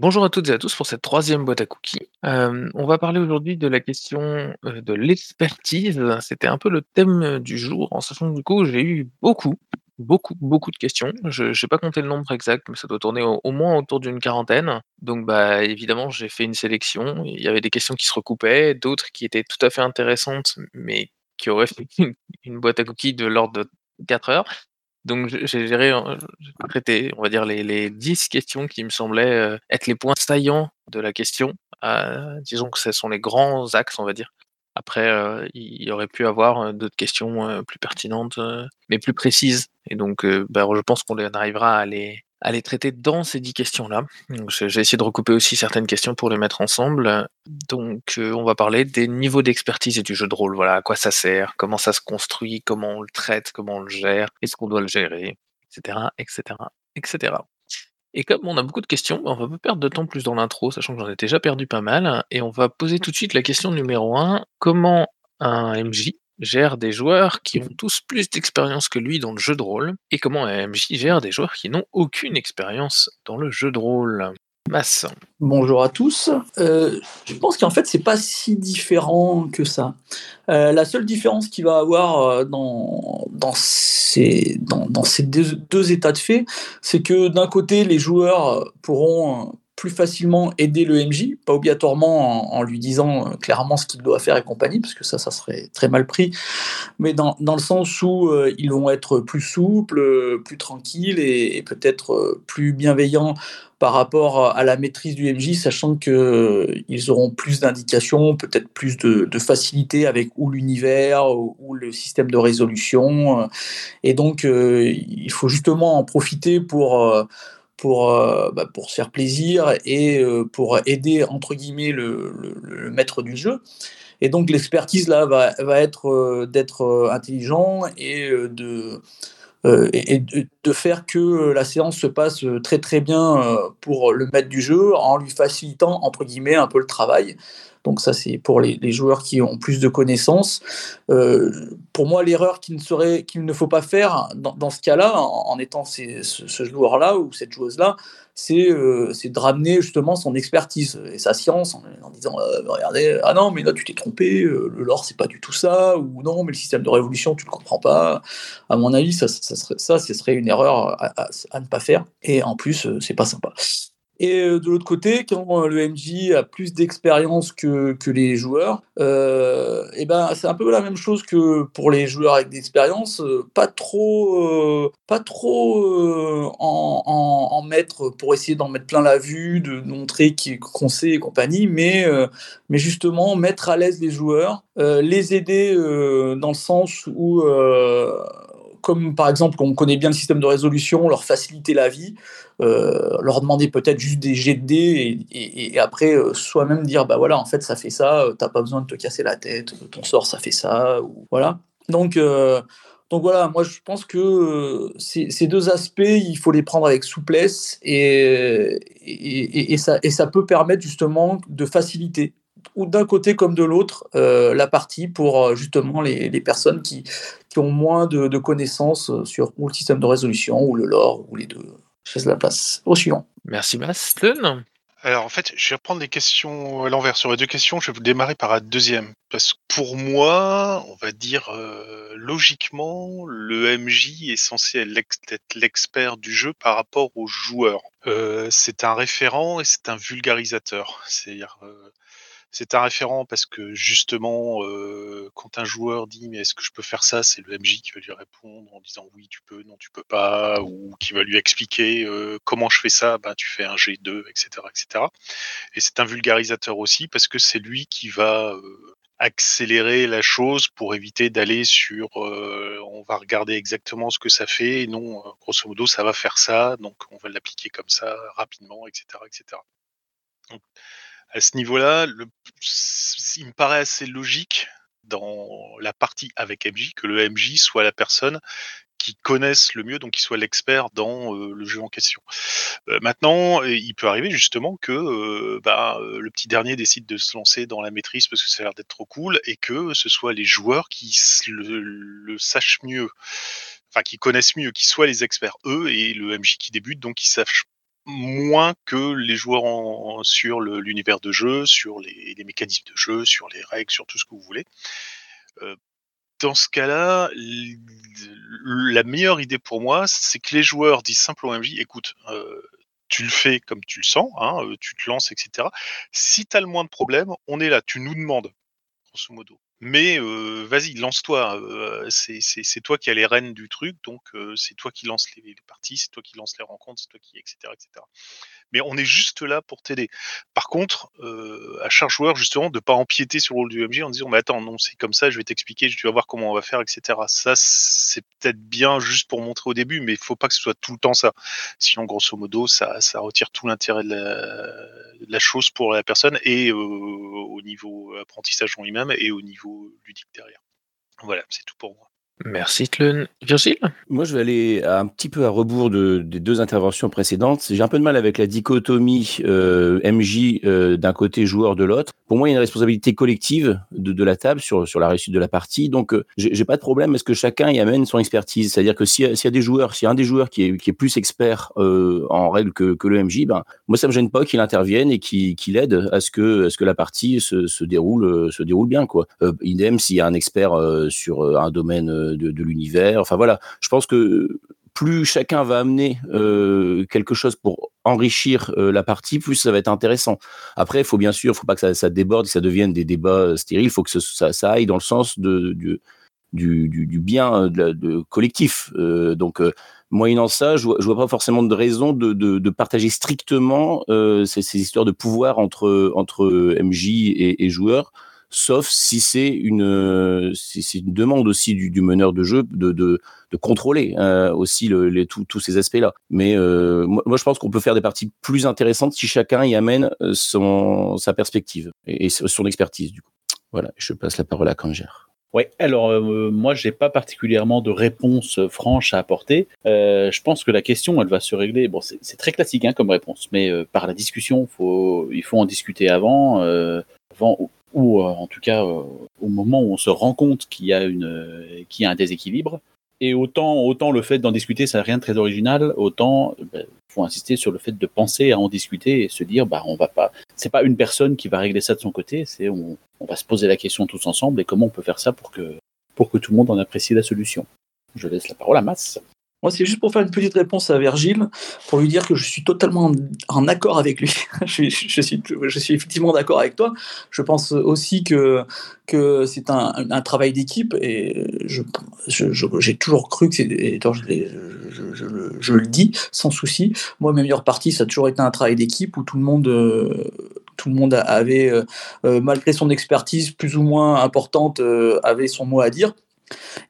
Bonjour à toutes et à tous pour cette troisième boîte à cookies. Hem, on va parler aujourd'hui de la question, heu, de l'expertise. C'était un peu le thème, heu, du jour, en sachant que du coup, j'ai eu beaucoup, beaucoup, beaucoup de questions. Je j'ai pas compté le nombre exact, mais ça doit tourner au moins autour d'une quarantaine. Donc bah, évidemment, j'ai fait une sélection. Il y avait des questions qui se recoupaient, d'autres qui étaient tout à fait intéressantes, mais qui auraient fait une une boîte à cookies de l'ordre de 4 heures. Donc j'ai géré, traité, on va dire les les 10 questions qui me semblaient, heu, être les points saillants de la question. Heu, disons que ce sont les grands axes, on va dire. Après, il y aurait pu avoir, d'autres questions, plus pertinentes, mais plus précises et donc bah, je pense qu'on arrivera à les à les traiter dans ces 10 questions-là. J'ai essayé de recouper aussi certaines questions pour les mettre ensemble. Donc heu, on va parler des niveaux d'expertise et du jeu de rôle. Voilà, à quoi ça sert, comment ça se construit, comment on le traite, comment on le gère, est-ce qu'on doit le gérer, et cetera, et cetera, et comme on a beaucoup de questions, bah, on va pas perdre de temps plus dans l'intro, sachant que j'en ai déjà perdu pas mal et on va poser tout de suite la question numéro 1: comment un MJ gère des joueurs qui ont tous plus d'expérience que lui dans le jeu de rôle? Et comment un MJ gère des joueurs qui n'ont aucune expérience dans le jeu de rôle? Mas. Bonjour à tous. Heu, je pense qu'en fait, c'est pas si différent que ça. Heu, la seule différence qu'il va avoir, heu, dans ces dans dans ces 2 2 états de fait, c'est que d'un côté, les joueurs pourront plus facilement aider le MJ, pas obligatoirement en lui disant, heu, clairement ce qu'il doit faire et compagnie, parce que ça, ça serait très mal pris, mais dans dans le sens où, heu, ils vont être plus souples, heu, plus tranquilles et peut-être, plus bienveillants par rapport à la maîtrise du MJ, sachant qu'ils auront plus d'indications, peut-être plus de facilité avec ou l'univers ou le système de résolution, et donc il faut justement en profiter pour, pour, heu, bah, pour se faire plaisir et heu, pour «aider» entre guillemets le le maître du jeu et donc l'expertise là va va être, heu, d'être, intelligent et de, de faire que la séance se passe, très, très bien, pour le maître du jeu en lui «facilitant» entre guillemets un peu le travail. Donc ça, c'est pour les joueurs qui ont plus de connaissances. Heu, pour moi, l'erreur qu'il ne faut pas faire dans ce cas-là, en étant ce joueur-là ou cette joueuse-là, c'est, heu, c'est de ramener justement son expertise et sa science en disant: «Heu, regardez, ah non, mais là tu t'es trompé, le lore c'est pas du tout ça» ou «Non, mais le système de résolution tu le comprends pas». À mon avis, ça serait ce serait une erreur à à ne pas faire et en plus, c'est pas sympa et heu, de l'autre côté, quand le MJ a plus d'expérience que que les joueurs, heu et ben, c'est un peu la même chose que pour les joueurs avec d'expérience, pas trop, pas trop, en mettre pour essayer d'en mettre plein la vue, de montrer qu'on sait et compagnie, mais mais justement mettre à l'aise les joueurs, les aider, dans le sens où, comme par exemple, on connaît bien le système de résolution, leur faciliter la vie, heu, leur demander peut-être juste des jets de dés et après, heu, soi-même dire: «Bah, voilà, en fait, ça fait ça, heu, tu as pas besoin de te casser la tête, ton sort ça fait ça» ou voilà. Donc donc voilà, moi je pense que, ces 2 aspects, il faut les prendre avec souplesse et et ça et ça peut permettre justement de faciliter ou d'un côté comme de l'autre, heu, la partie pour, heu, justement les les personnes qui qui ont moins de de connaissances, sur ou le système de résolution ou le lore ou les 2. Je laisse la place au suivant. Merci Mas. Steun? Alors en fait, je vais reprendre les questions à l'envers. Sur les 2 questions, je vais vous démarrer par la 2e. Parce que pour moi, on va dire, logiquement, le MJ est censé être l'ex être l'expert du jeu par rapport aux joueurs. C'est un référent et c'est un vulgarisateur. C'est-à-dire, c'est un référent parce que justement, quand un joueur dit: «Mais est-ce que je peux faire ça?» c'est le MJ qui va lui répondre en disant: «Oui, tu peux, non, tu peux pas» ou qui va lui expliquer, «Comment je fais ça?» «Ben, tu fais un jet de» et cetera et c'est un vulgarisateur aussi parce que c'est lui qui va, accélérer la chose pour éviter d'aller sur, on va regarder exactement ce que ça fait et non, grosso modo, ça va faire ça, donc on va l'appliquer comme ça rapidement et cetera et cetera. Donc à ce niveau-là, il me paraît assez logique dans la partie avec MJ, que le MJ soit la personne qui connaisse le mieux, donc qui soit l'expert dans, heu, le jeu en question. Heu, maintenant, il peut arriver justement que, bah, le petit dernier décide de se lancer dans la maîtrise parce que ça a l'air d'être trop cool et que ce soit les joueurs qui le sachent mieux, enfin qui connaissent mieux, qui soient les experts eux et le MJ qui débute donc qui sache moins que les joueurs en, sur l'univers de jeu, sur les, mécanismes de jeu, sur les règles, sur tout ce que vous voulez. Euh, dans ce cas-là, la meilleure idée pour moi, c'est que les joueurs disent simplement MJ, écoute, euh, tu le fais comme tu le sens, hein, euh, tu te lances, etc. Si tu as le moins de problèmes, on est là, tu nous demandes, grosso modo. Mais vas-y, lance-toi. C'est toi qui as les rênes du truc, donc c'est toi qui lance les, les parties, c'est toi qui lance les rencontres, c'est toi qui, etc., etc mais on est juste là pour t'aider. Par contre, euh, à chaque joueur, justement, de pas empiéter sur le rôle du MJ en disant, mais attends, non, c'est comme ça, je vais t'expliquer, tu vas voir comment on va faire, etc. Ça, c'est peut-être bien juste pour montrer au début, mais il faut pas que ce soit tout le temps ça. Sinon, grosso modo, ça, ça retire tout l'intérêt de, la, chose pour la personne et euh, au niveau apprentissage en lui-même et au niveau ludique derrière. Voilà, c'est tout pour moi. Merci Tlun. Virgile? Moi, je vais aller un petit peu à rebours de, des deux interventions précédentes. J'ai un peu de mal avec la dichotomie euh, MJ euh, d'un côté, joueur de l'autre. Pour moi, il y a une responsabilité collective de, la table sur, sur la réussite de la partie. Donc, euh, j'ai pas de problème est-ce que chacun y amène son expertise? C'est-à-dire que s'il y, a des joueurs, s'il y a un des joueurs qui est, plus expert euh, en règle que, le MJ, ben, moi, ça me gêne pas qu'il intervienne et qu'il qu aide à ce que, ce que la partie se, se déroule, se déroule bien. Quoi. Idem s'il y a un expert sur un domaine de, l'univers. Enfin voilà, je pense que plus chacun va amener euh, quelque chose pour enrichir euh, la partie, plus ça va être intéressant. Après, il faut bien sûr, faut pas que ça, ça, déborde, que ça devienne des débats stériles. Il faut que ça, aille dans le sens du, bien collectif. Euh, donc, euh, moyennant ça, je je vois pas forcément de raison de, partager strictement euh, ces, histoires de pouvoir entre MJ et joueurs sauf si c'est une, demande aussi du, meneur de jeu de, contrôler euh, aussi tous ces aspects-là. Mais euh, moi, je pense qu'on peut faire des parties plus intéressantes si chacun y amène euh, son, sa perspective et, son expertise. Du coup. Voilà, je passe la parole à Kangère. Oui, alors euh, moi j'ai pas particulièrement de réponse franche à apporter. Euh, je pense que la question elle va se régler. Bon, c'est très classique hein, comme réponse, mais euh, par la discussion, il faut en discuter avant, euh, avant ou euh, en tout cas euh, au moment où on se rend compte qu'il y a une euh, qu'il y a un déséquilibre. Et autant autant le fait d'en discuter, ça n'a rien de très original, autant il ben, faut insister sur le fait de penser à en discuter et se dire bah on va pas c'est pas une personne qui va régler ça de son côté, c'est on, on va se poser la question tous ensemble et comment on peut faire ça pour que pour que tout le monde en apprécie la solution. Je laisse la parole à Masse. Moi, c'est juste pour faire une petite réponse à Virgile, pour lui dire que je suis totalement en, accord avec lui. je, suis, je, suis, effectivement d'accord avec toi. Je pense aussi que, que c'est un, travail d'équipe et j'ai toujours cru que c'est. Je, je, le dis sans souci. Moi, mes meilleures parties, ça a toujours été un travail d'équipe où tout le monde. tout le monde avait, euh, malgré son expertise plus ou moins importante, euh, avait son mot à dire.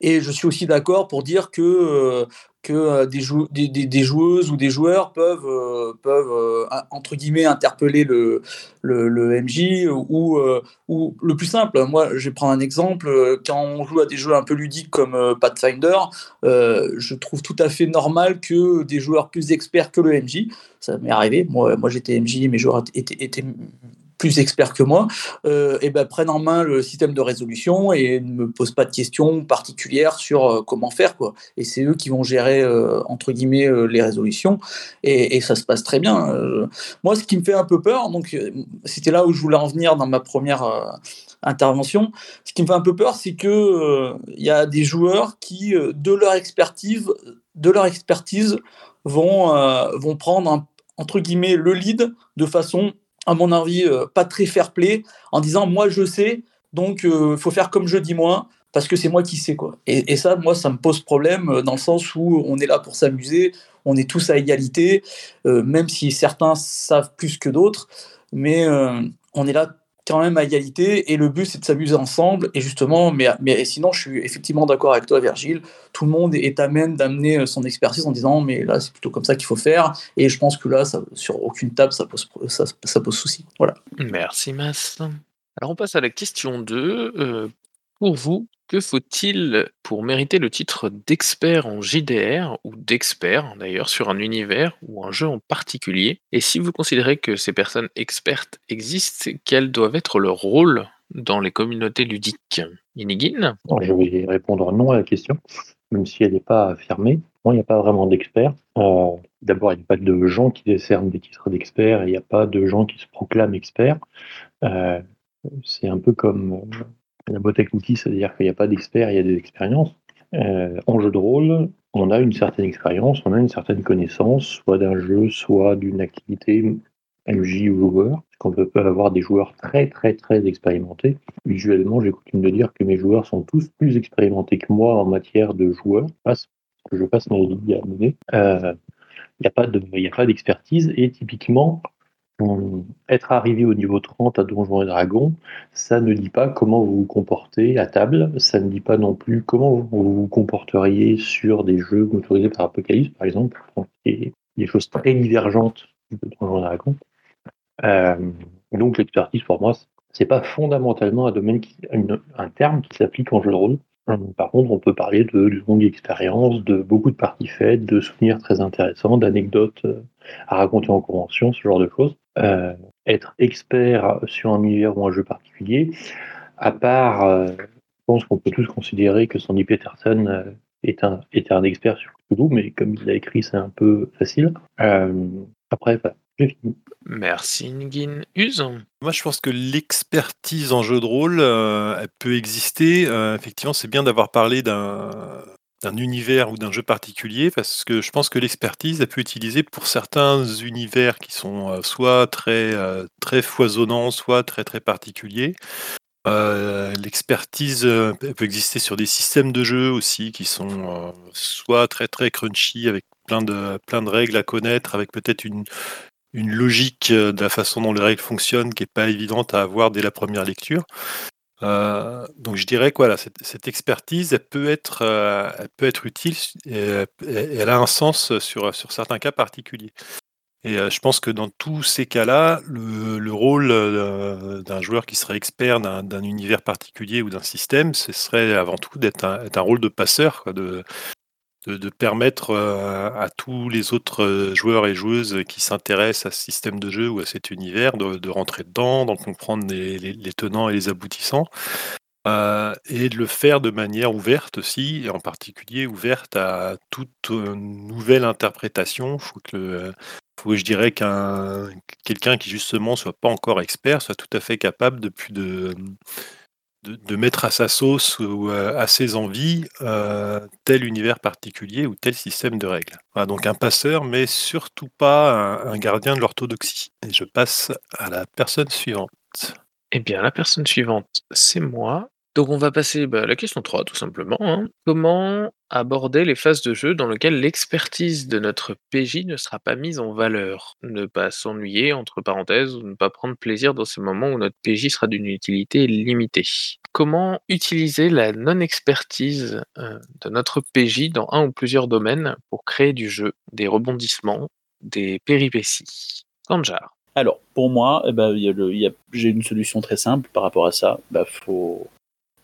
Et je suis aussi d'accord pour dire que euh, que euh, des, jou des, des, des, joueuses ou des joueurs peuvent, euh, peuvent entre guillemets, interpeller le, le, MJ ou, ou le plus simple. Moi, je vais prendre un exemple. Quand on joue à des jeux un peu ludiques comme Pathfinder, je trouve tout à fait normal que des joueurs plus experts que le MJ, ça m'est arrivé. Moi, moi j'étais MJ, mes joueurs étaient plus experts que moi, euh, et ben, prennent en main le système de résolution et ne me posent pas de questions particulières sur euh, comment faire. Quoi. Et c'est eux qui vont gérer, euh, entre guillemets, euh, les résolutions, et, et, ça se passe très bien. Euh, moi, ce qui me fait un peu peur, donc c'était là où je voulais en venir dans ma première intervention, ce qui me fait un peu peur, c'est que il y a des joueurs qui, de leur expertise, de leur expertise vont, vont prendre entre guillemets le lead de façon à mon avis, euh, pas très fair-play, en disant moi je sais, donc il euh, faut faire comme je dis moi, parce que c'est moi qui sais quoi. Et, ça, moi, ça me pose problème euh, dans le sens où on est là pour s'amuser, on est tous à égalité, même si certains savent plus que d'autres, mais on est là quand même à égalité et le but c'est de s'amuser ensemble et justement mais, mais sinon je suis effectivement d'accord avec toi Virgile. Tout le monde est à même d'amener son expertise en disant mais là c'est plutôt comme ça qu'il faut faire et je pense que là sur aucune table ça pose, ça, ça pose souci. Voilà. Merci Mas. Alors on passe à la question 2 euh, pour vous que faut-il pour mériter le titre d'expert en JDR ou d'expert d'ailleurs sur un univers ou un jeu en particulier? Et si vous considérez que ces personnes expertes existent, quels doivent être leur rôle dans les communautés ludiques? Inigine Je vais répondre non à la question. même si elle n'est pas affirmée. il n'y a pas vraiment d'experts. Euh, d'abord, il n'y a pas de gens qui décernent des titres d'experts, il n'y a pas de gens qui se proclament experts. Euh, c'est un peu comme la boîte à outils, c'est-à-dire qu'il n'y a pas d'experts, il y a des expériences. en jeu de rôle, on a une certaine expérience, on a une certaine connaissance, soit d'un jeu, soit d'une activité MJ ou joueur. Qu'on peut avoir des joueurs très très très expérimentés. Visuellement, j'ai coutume de dire que mes joueurs sont tous plus expérimentés que moi en matière de joueurs, parce que je passe ma vie à mener. Il n'y a pas d'expertise et typiquement, être arrivé au niveau 30 à Donjons et Dragons, ça ne dit pas comment vous vous comportez à table, ça ne dit pas non plus comment vous vous comporteriez sur des jeux autorisés par Apocalypse, par exemple, et des choses très divergentes de Donjons et Dragons. Euh, donc l'expertise pour moi, c'est pas fondamentalement un domaine, qui, un terme qui s'applique en jeu de rôle. Euh, par contre, on peut parler de, de longue expérience, de beaucoup de parties faites, de souvenirs très intéressants, d'anecdotes euh, à raconter en convention, ce genre de choses. Euh, être expert sur un univers ou un jeu particulier, à part, euh, je pense qu'on peut tous considérer que Sandy Peterson euh, est, un, est un expert sur Cthulhu, mais comme il l'a écrit, c'est un peu facile. après, bah, Merci Nguyen. Use Moi je pense que l'expertise en jeu de rôle, elle peut exister. effectivement, c'est bien d'avoir parlé d'un d'un univers ou d'un jeu particulier, parce que je pense que l'expertise, elle peut utiliser pour certains univers qui sont euh, soit très, euh, très foisonnants, soit très très particuliers. Euh, l'expertise peut exister sur des systèmes de jeu aussi qui sont soit très très crunchy avec plein de, règles à connaître, avec peut-être une logique de la façon dont les règles fonctionnent qui n'est pas évidente à avoir dès la première lecture. Euh, donc je dirais que voilà, cette, expertise, elle peut être, euh, peut être utile et, elle a un sens sur, sur certains cas particuliers. Et euh, je pense que dans tous ces cas-là, le, rôle d'un joueur qui serait expert d'un univers particulier ou d'un système, ce serait avant tout d'être un, rôle de passeur, de, permettre euh, à tous les autres euh, joueurs et joueuses qui s'intéressent à ce système de jeu ou à cet univers de, rentrer dedans, d'en comprendre les, tenants et les aboutissants, euh, et de le faire de manière ouverte aussi, et en particulier ouverte à toute nouvelle interprétation. Il faut que, faut je dirais qu'un quelqu'un qui justement soit pas encore expert soit tout à fait capable depuis de de, mettre à sa sauce ou à, ses envies euh, tel univers particulier ou tel système de règles. donc un passeur, mais surtout pas un, gardien de l'orthodoxie. Et je passe à la personne suivante. Eh bien, la personne suivante, c'est moi. Donc on va passer bah, à la question 3 tout simplement. Hein. Comment aborder les phases de jeu dans lesquelles l'expertise de notre PJ ne sera pas mise en valeur? Ne pas s'ennuyer entre parenthèses ou ne pas prendre plaisir dans ces moments où notre PJ sera d'une utilité limitée. Comment utiliser la non-expertise euh, de notre PJ dans un ou plusieurs domaines pour créer du jeu, des rebondissements, des péripéties? Kanjar. Alors, pour moi, eh ben, j'ai une solution très simple par rapport à ça. Bah, faut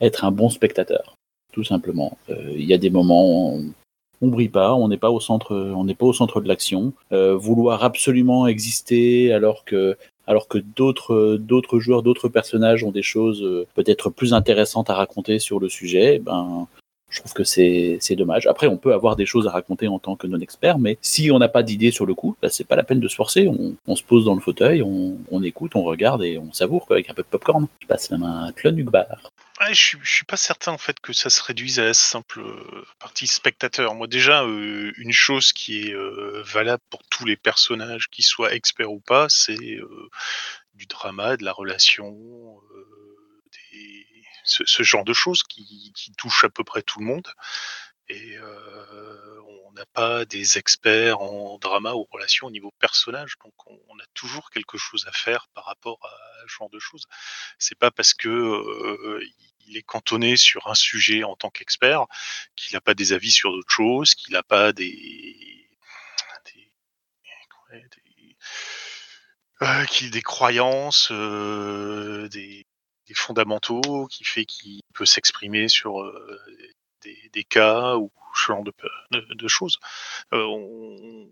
être un bon spectateur, tout simplement. Euh, il y a des moments où on brille pas, on n'est pas au centre, on n'est pas au centre de l'action. Euh, vouloir absolument exister alors que alors que d'autres d'autres joueurs, d'autres personnages ont des choses euh, peut-être plus intéressantes à raconter sur le sujet, ben je trouve que c'est dommage. Après, on peut avoir des choses à raconter en tant que non-expert, mais si on n'a pas d'idée sur le coup, bah, c'est pas la peine de se forcer. On, se pose dans le fauteuil, on, écoute, on regarde et on savoure quoi, avec un peu de popcorn. Je passe la main à Tlon je, suis, suis pas certain en fait que ça se réduise à la simple euh, partie spectateur. Moi déjà, euh, une chose qui est euh, valable pour tous les personnages, qu'ils soient experts ou pas, c'est du drama, de la relation, ce, genre de choses qui, touchent à peu près tout le monde. Et on n'a pas des experts en drama ou relations au niveau personnage, donc on, a toujours quelque chose à faire par rapport à ce genre de choses. C'est pas parce que il est cantonné sur un sujet en tant qu'expert qu'il n'a pas des avis sur d'autres choses, qu'il n'a pas des, des, des, des croyances, des, des fondamentaux qui fait qu'il peut s'exprimer sur des, cas ou ce genre de, de, choses. Euh, on,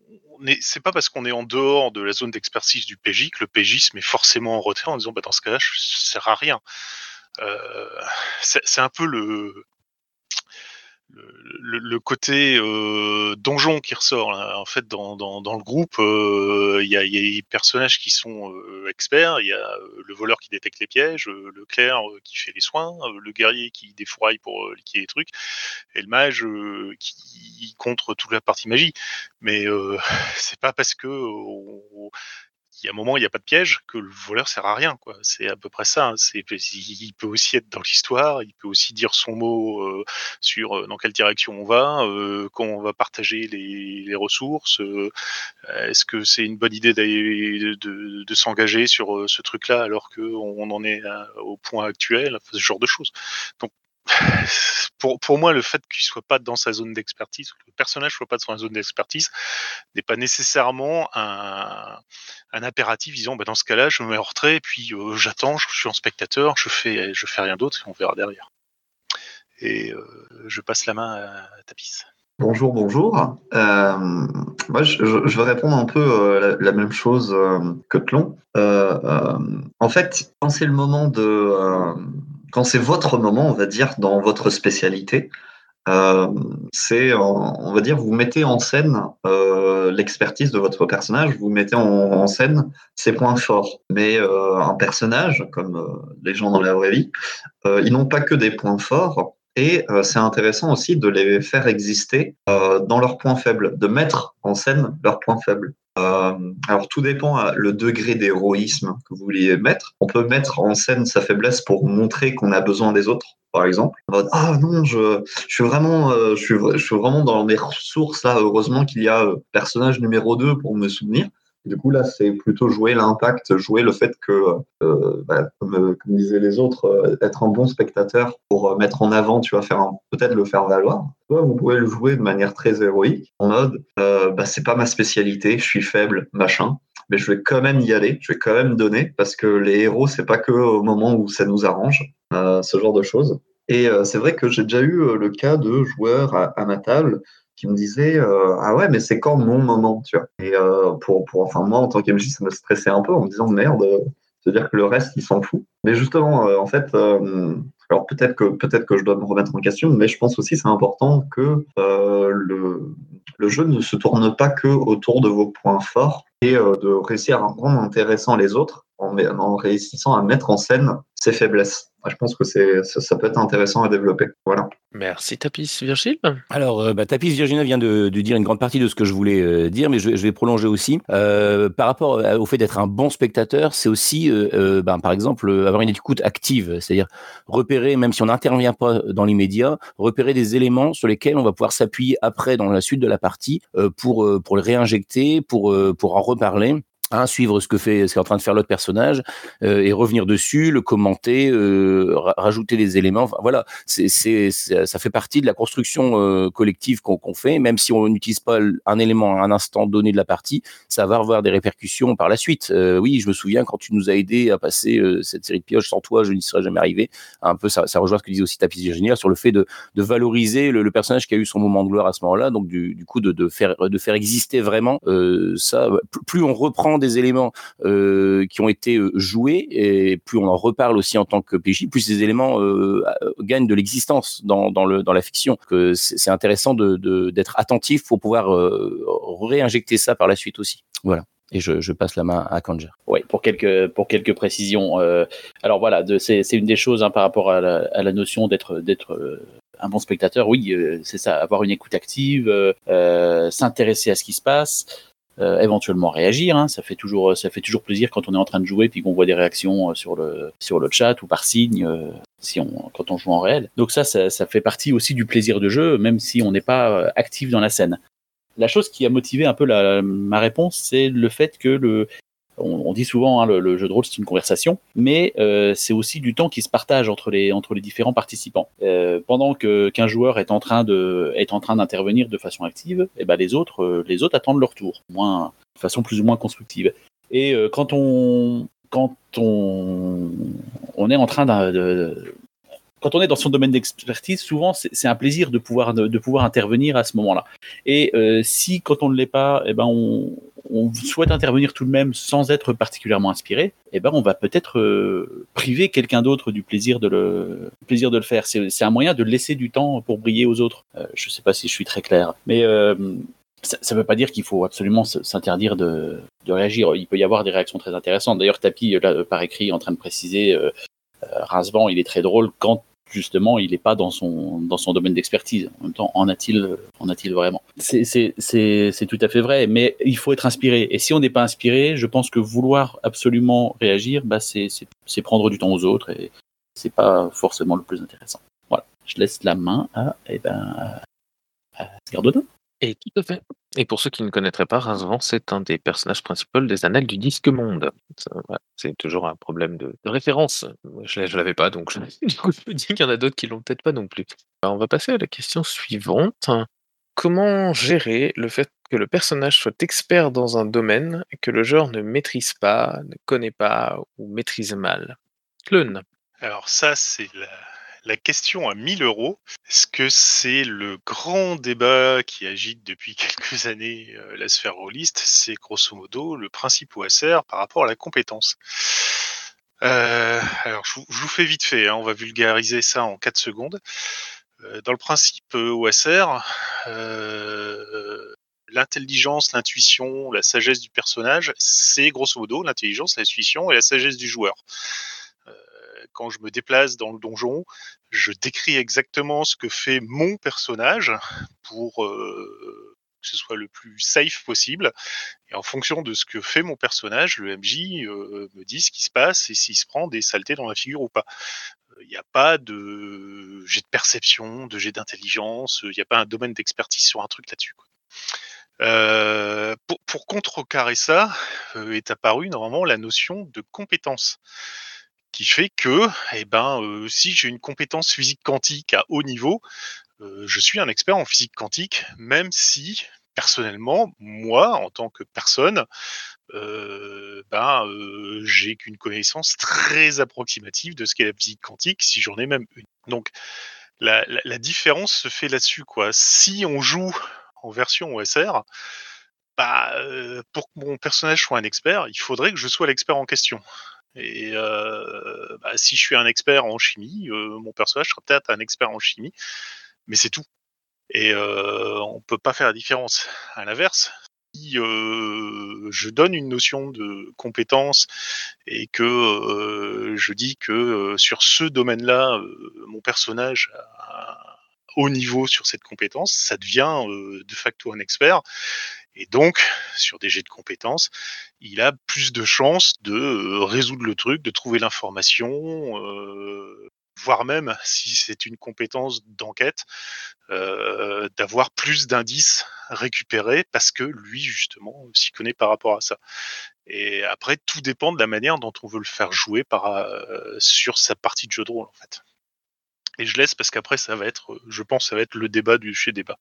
c'est pas parce qu'on est en dehors de la zone d'expertise du PJ que le PJ se met forcément en retrait en disant bah, dans ce cas-là, je ne sers à rien. Euh, c'est un peu le, le, le, côté euh, donjon qui ressort. Là. En fait, dans, dans, dans le groupe, euh, il y, a, y, a, des personnages qui sont euh, experts. Il y a le voleur qui détecte les pièges, le clerc qui fait les soins, le guerrier qui défouraille pour liquider les trucs, et le mage qui contre toute la partie magie. Mais c'est pas parce que on, y a un moment, il n'y a pas de piège, que le voleur sert à rien. quoi. C'est à peu près ça. Hein. Il peut aussi être dans l'histoire, il peut aussi dire son mot euh, sur euh, dans quelle direction on va, euh, quand on va partager les, les ressources. Euh, est-ce que c'est une bonne idée de, de, de s'engager sur euh, ce truc-là alors qu'on on en est au point actuel, ce genre de choses. Donc pour, pour moi, le fait qu'il soit pas dans sa zone d'expertise, que le personnage soit pas dans sa zone d'expertise, n'est pas nécessairement un, un impératif disant bah, dans ce cas-là, je me mets en retrait, et puis euh, j'attends, je suis en spectateur, je fais, je fais rien d'autre, et on verra derrière. Et euh, je passe la main à Tapis. Bonjour, bonjour. Euh, moi, je, je, vais répondre un peu la, même chose que Tlon. en fait, quand c'est le moment de quand c'est votre moment, on va dire, dans votre spécialité, euh, c'est, on va dire, vous mettez en scène euh, l'expertise de votre personnage, vous mettez en, scène ses points forts. Mais euh, un personnage, comme euh, les gens dans la vraie vie, euh, ils n'ont pas que des points forts. Et c'est intéressant aussi de les faire exister dans leurs points faibles, de mettre en scène leurs points faibles. Euh, alors tout dépend à le degré d'héroïsme que vous voulez mettre. On peut mettre en scène sa faiblesse pour montrer qu'on a besoin des autres, par exemple. Ah non, je, je suis vraiment, euh, je suis, je suis vraiment dans mes ressources là. Heureusement qu'il y a euh, personnage numéro 2 pour me souvenir. Du coup, là, c'est plutôt jouer l'impact, jouer le fait que, euh, bah, comme, euh, comme, disaient les autres, euh, être un bon spectateur pour mettre en avant, tu vas peut-être le faire valoir. Toi, vous pouvez le jouer de manière très héroïque, en mode, bah, c'est pas ma spécialité, je suis faible, machin, mais je vais quand même y aller, je vais quand même donner, parce que les héros, c'est pas que au moment où ça nous arrange, ce genre de choses. Et c'est vrai que j'ai déjà eu le cas de joueurs à ma table qui me disait euh, ah ouais mais c'est quand mon moment tu vois. Et euh, pour pour enfin moi en tant qu'MJ ça me stressait un peu en me disant merde c'est à dire que le reste il s'en fout. Mais justement euh, en fait alors peut-être que peut-être que je dois me remettre en question mais je pense aussi c'est important que le le jeu ne se tourne pas que autour de vos points forts et de réussir à rendre intéressant les autres en, en réussissant à mettre en scène ses faiblesses je pense que c'est ça, ça, peut être intéressant à développer. Voilà. Merci Tapis Virgile? Alors euh, bah, Tapis Virginia vient de, de, dire une grande partie de ce que je voulais euh, dire, mais je, je, vais prolonger aussi. Euh, par rapport au fait d'être un bon spectateur, c'est aussi, ben, par exemple, avoir une écoute active, c'est-à-dire repérer, même si on n'intervient pas dans l'immédiat, repérer des éléments sur lesquels on va pouvoir s'appuyer après dans la suite de la partie pour pour le réinjecter, pour pour en reparler Hein, suivre ce que fait, ce qu'est en train de faire l'autre personnage euh, et revenir dessus, le commenter, euh, rajouter des éléments. Voilà, c'est, c'est, ça fait partie de la construction euh, collective qu'on, fait, même si on n'utilise pas un élément à un instant donné de la partie, ça va avoir des répercussions par la suite. Oui, je me souviens quand tu nous as aidé à passer cette série de pioches, sans toi, je n'y serais jamais arrivé. Un peu, ça, rejoint ce que disait aussi Tapis Virginia sur le fait de, valoriser le, personnage qui a eu son moment de gloire à ce moment-là, donc du, coup de faire de faire exister vraiment ça. Plus on reprend des éléments euh, qui ont été euh, joués et plus on en reparle aussi en tant que PJ, plus ces éléments euh, gagnent de l'existence dans, dans, le, dans la fiction. Que c'est intéressant de, de, d'être attentif pour pouvoir euh, réinjecter ça par la suite aussi. Voilà. Et je, passe la main à Kanger. Oui, pour quelques, pour quelques précisions. Euh, alors voilà, c'est une des choses hein, par rapport à la, à la notion d'être d'être un bon spectateur. Oui, euh, c'est ça, avoir une écoute active, euh, s'intéresser à ce qui se passe, euh, éventuellement réagir. Hein. Ça fait toujours, ça fait toujours plaisir quand on est en train de jouer puis qu'on voit des réactions euh, sur le sur le chat ou par signe euh, si on quand on joue en réel. Donc ça, ça, fait partie aussi du plaisir de jeu, même si on n'est pas actif dans la scène. La chose qui a motivé un peu la, ma réponse, c'est le fait que le on, on dit souvent hein, le, le, jeu de rôle c'est une conversation, mais euh, c'est aussi du temps qui se partage entre les entre les différents participants. Euh, pendant que qu'un joueur est en train de est en train d'intervenir de façon active, et eh ben les autres euh, les autres attendent leur tour, moins de façon plus ou moins constructive. Et euh, quand on quand on on est en train de, de quand on est dans son domaine d'expertise, souvent c'est un plaisir de pouvoir de, pouvoir intervenir à ce moment-là. Et euh, si quand on ne l'est pas, eh ben on, souhaite intervenir tout de même sans être particulièrement inspiré, eh ben on va peut-être euh, priver quelqu'un d'autre du plaisir de le plaisir de le faire. C'est un moyen de laisser du temps pour briller aux autres. Euh, je ne sais pas si je suis très clair, mais ça ne veut pas dire qu'il faut absolument s'interdire de, de, réagir. Il peut y avoir des réactions très intéressantes. D'ailleurs, Tapi, par écrit, en train de préciser, euh, il est très drôle quand justement, il n'est pas dans son, dans son domaine d'expertise. En même temps, en a-t-il en a-t-il vraiment? C'est tout à fait vrai, mais il faut être inspiré. Et si on n'est pas inspiré, je pense que vouloir absolument réagir, bah, c'est prendre du temps aux autres et c'est pas forcément le plus intéressant. Voilà, je laisse la main à, eh ben, et tout à fait. Et pour ceux qui ne connaîtraient pas, Rincevent, c'est un des personnages principaux des Annales du Disque Monde. c'est toujours un problème de, référence. je ne l'avais pas, donc je, me dis qu'il y en a d'autres qui l'ont peut-être pas non plus. on va passer à la question suivante. Comment gérer le fait que le personnage soit expert dans un domaine que le joueur ne maîtrise pas, ne connaît pas ou maîtrise mal? Clun. Alors ça, c'est la, la question à 1000 euros. Est-ce que c'est le grand débat qui agite depuis quelques années euh, la sphère rôliste? C'est grosso modo le principe OSR par rapport à la compétence. Euh, alors, je vous, fais vite fait, hein, on va vulgariser ça en 4 secondes. Euh, dans le principe OSR, l'intelligence, l'intuition, la sagesse du personnage, c'est grosso modo l'intelligence, l'intuition et la sagesse du joueur quand je me déplace dans le donjon, je décris exactement ce que fait mon personnage pour euh, que ce soit le plus safe possible. Et en fonction de ce que fait mon personnage, le MJ euh, me dit ce qui se passe et s'il se prend des saletés dans la figure ou pas. Il n'y a pas de jet de perception, de jet d'intelligence, il n'y a pas un domaine d'expertise sur un truc là-dessus. Euh, pour, pour, contrecarrer ça, est apparue normalement la notion de compétence qui fait que, eh ben, euh, si j'ai une compétence physique quantique à haut niveau, euh, je suis un expert en physique quantique, même si personnellement, moi, en tant que personne, euh, ben, j'ai qu'une connaissance très approximative de ce qu'est la physique quantique, si j'en ai même une. Donc, la, différence se fait là-dessus, quoi. Si on joue en version OSR, bah, pour que mon personnage soit un expert, il faudrait que je sois l'expert en question. Et euh, bah, si je suis un expert en chimie, euh, mon personnage sera peut-être un expert en chimie, mais c'est tout. Et euh, on peut pas faire la différence. À l'inverse, si je donne une notion de compétence et que je dis que sur ce domaine-là, mon personnage a niveau sur cette compétence, ça devient de facto un expert. Et donc, sur des jets de compétences, il a plus de chances de euh, résoudre le truc, de trouver l'information, euh, voire même, si c'est une compétence d'enquête, euh, d'avoir plus d'indices récupérés parce que lui, justement, s'y connaît par rapport à ça. Et après, tout dépend de la manière dont on veut le faire jouer sur sa partie de jeu de rôle, en fait. Et je laisse parce qu'après, ça va être, je pense, ça va être le débat du chez débat.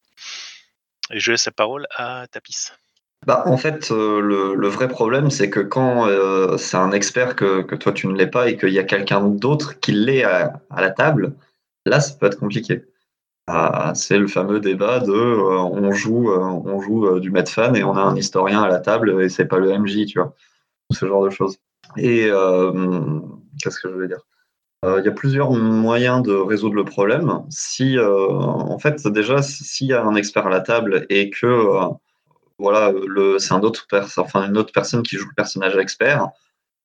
Et je laisse la parole à Tapis. Bah, en fait, euh, le, vrai problème, c'est que quand euh, c'est un expert que, toi tu ne l'es pas et qu'il y a quelqu'un d'autre qui l'est à, la table, là, ça peut être compliqué. Ah, c'est le fameux débat de euh, on joue, on joue du Medfan et on a un historien à la table et c'est pas le MJ, tu vois. Ce genre de choses. Et qu'est-ce que je voulais dire? Il y a plusieurs moyens de résoudre le problème. Si, euh, en fait, déjà, s'il y a un expert à la table et que euh, voilà, c'est un autre une autre personne qui joue le personnage expert,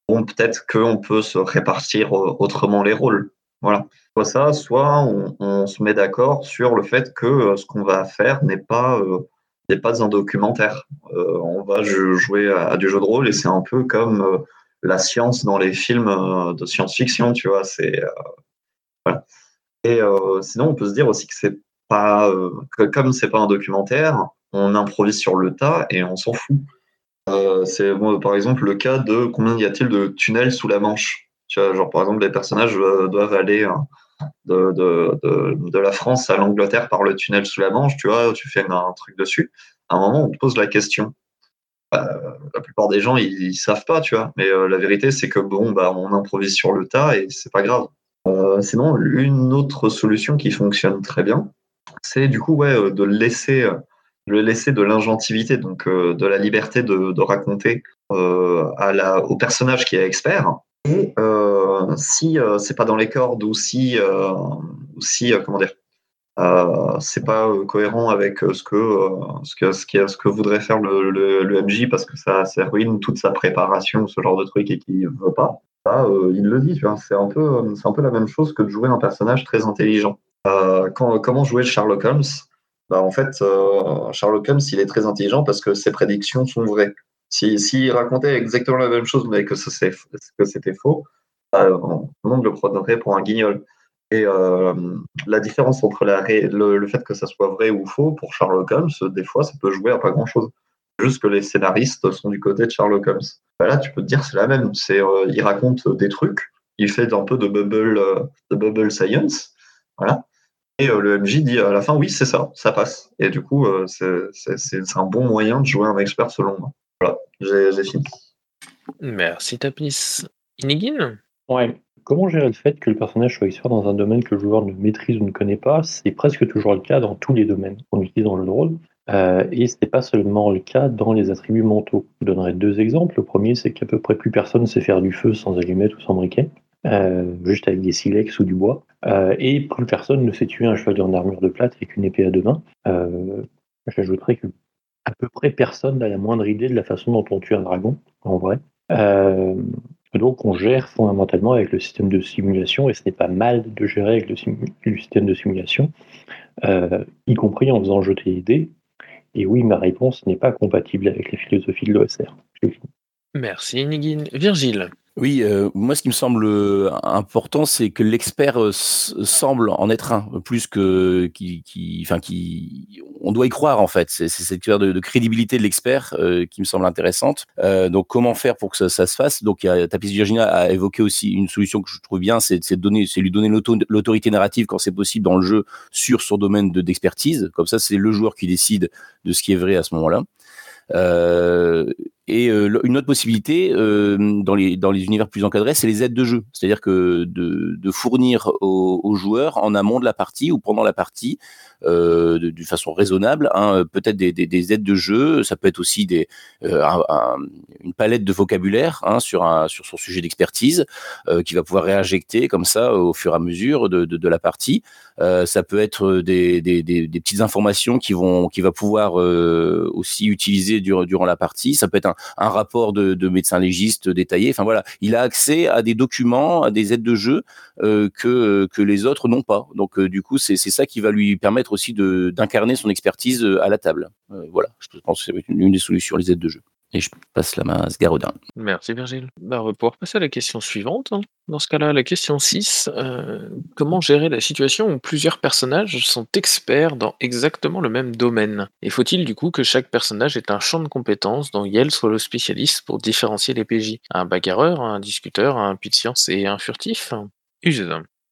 bon, peut-être qu'on peut se répartir autrement les rôles. Voilà. Soit ça, soit on, se met d'accord sur le fait que ce qu'on va faire n'est pas, n'est pas un documentaire. on va jouer à, du jeu de rôle et c'est un peu comme la science dans les films euh, de science-fiction, tu vois. C'est euh, voilà. Et euh, sinon, on peut se dire aussi que c'est pas que comme c'est pas un documentaire, on improvise sur le tas et on s'en fout. c'est par exemple le cas de combien y a-t-il de tunnels sous la Manche. Tu vois, genre par exemple les personnages doivent aller de, de, la France à l'Angleterre par le tunnel sous la Manche, tu vois, tu fais un truc dessus. À un moment, on te pose la question bah, la plupart des gens ils, savent pas, tu vois. Mais euh, la vérité c'est que bon, bah, on improvise sur le tas et c'est pas grave. Euh, sinon, une autre solution qui fonctionne très bien, c'est du coup ouais, euh, de laisser laisser de l'ingentivité, donc de la liberté de, raconter au personnage qui est expert. Et euh, si c'est pas dans les cordes ou si, ou si comment dire, euh, c'est pas euh, cohérent avec euh, ce que, ce que, ce ce que voudrait faire le, MJ parce que ça, ça ruine toute sa préparation, ce genre de truc et qu'il veut pas. Il le dit, c'est un peu, c'est un peu la même chose que de jouer un personnage très intelligent. Comment jouer Sherlock Holmes? Bah, En fait, Sherlock Holmes, il est très intelligent parce que ses prédictions sont vraies. S'il si, s'il racontait exactement la même chose mais que c'était faux, bah, on- tout le monde le prendrait pour un guignol. Et euh, la différence entre la ré- le, le fait que ça soit vrai ou faux pour Sherlock Holmes, des fois, ça peut jouer à pas grand-chose. Juste que les scénaristes sont du côté de Sherlock Holmes. Bah là, tu peux te dire c'est la même. C'est, euh, il raconte des trucs, il fait un peu de bubble, euh, de bubble science, voilà. Et euh, le MJ dit à la fin, oui, c'est ça, ça passe. Et du coup, euh, c'est- un bon moyen de jouer un expert selon moi. Voilà, j'ai j'ai fini. Merci Tapis. Inigine Ouais. Comment gérer le fait que le personnage soit expert dans un domaine que le joueur ne maîtrise ou ne connaît pas? C'est presque toujours le cas dans tous les domaines qu'on utilise dans le jeu de rôle. Euh, et ce n'est pas seulement le cas dans les attributs mentaux. Je vous donnerai deux exemples. Le premier, c'est qu'à peu près plus personne sait faire du feu sans allumette ou sans briquet, euh, juste avec des silex ou du bois. Euh, et plus personne ne sait tuer un chevalier en armure de plate avec une épée à deux mains. J'ajouterais que à peu près personne n'a la moindre idée de la façon dont on tue un dragon, en vrai. Donc on gère fondamentalement avec le système de simulation, et ce n'est pas mal de gérer avec le, système de simulation, euh, y compris en faisant jeter les dés. Et oui, ma réponse n'est pas compatible avec les philosophies de l'OSR. Merci Inigine. Virgile Oui, euh, moi, ce qui me semble euh, important, c'est que l'expert euh, semble en être un, plus que qui, qui, enfin, qui, on doit y croire en fait. C'est cette histoire de, crédibilité de l'expert euh, qui me semble intéressante. Euh, donc, comment faire pour que ça, ça se fasse? Donc, Tapis Virginia a évoqué aussi une solution que je trouve bien, c'est donner, lui donner l'auto- l'autorité narrative quand c'est possible dans le jeu sur son domaine de- d'expertise. Comme ça, c'est le joueur qui décide de ce qui est vrai à ce moment-là. Euh, et euh, une autre possibilité euh, dans, les, dans les univers plus encadrés, c'est les aides de jeu. C'est-à-dire que de, de fournir aux, aux joueurs en amont de la partie ou pendant la partie, euh, d'une façon raisonnable, hein, peut-être des, des, des aides de jeu. Ça peut être aussi des, euh, un- un- une palette de vocabulaire hein, sur, un, sur son sujet d'expertise euh, qui va pouvoir réinjecter comme ça au fur et à mesure de, de, de la partie. Euh, ça peut être des, des, petites informations qui vont qui va pouvoir aussi utiliser durant, durant la partie. Ça peut être un, un rapport de, de médecin légiste détaillé. Enfin voilà, il a accès à des documents, à des aides de jeu euh, que que les autres n'ont pas. Donc euh, du coup, c'est ça qui va lui permettre aussi d'incarner son expertise euh, à la table. Voilà, je pense que c'est une des solutions les aides de jeu. Et je passe la main à Sgarodin. Merci Virgile. Bah, on va pouvoir passer à la question suivante. hein. Dans ce cas-là, la question 6. euh, comment gérer la situation où plusieurs personnages sont experts dans exactement le même domaine? Et faut-il du coup que chaque personnage ait un champ de compétences dont Yel soit le spécialiste pour différencier les PJ Un bagarreur, un discuteur, un puits de science et un furtif? Use.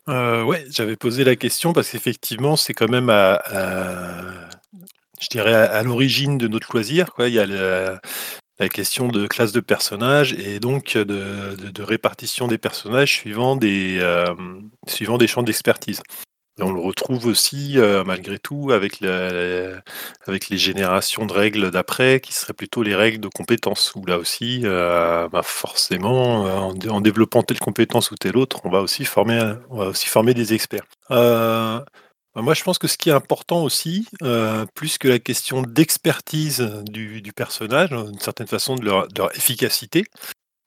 Euh, ouais, j'avais posé la question parce qu'effectivement, c'est quand même à, à- je dirais à, à l'origine de notre loisir. Quoi. Il y a le- la question de classe de personnages et donc de, répartition des personnages suivant des, euh, suivant des champs d'expertise. On le retrouve aussi, euh, malgré tout, avec, les générations de règles d'après, qui seraient plutôt les règles de compétences, où là aussi, euh, bah, forcément, en, dé- en développant telle compétence ou telle autre, on va aussi former, on va aussi former des experts. Moi, je pense que ce qui est important aussi, euh, plus que la question d'expertise du, personnage, d'une certaine façon de leur, efficacité,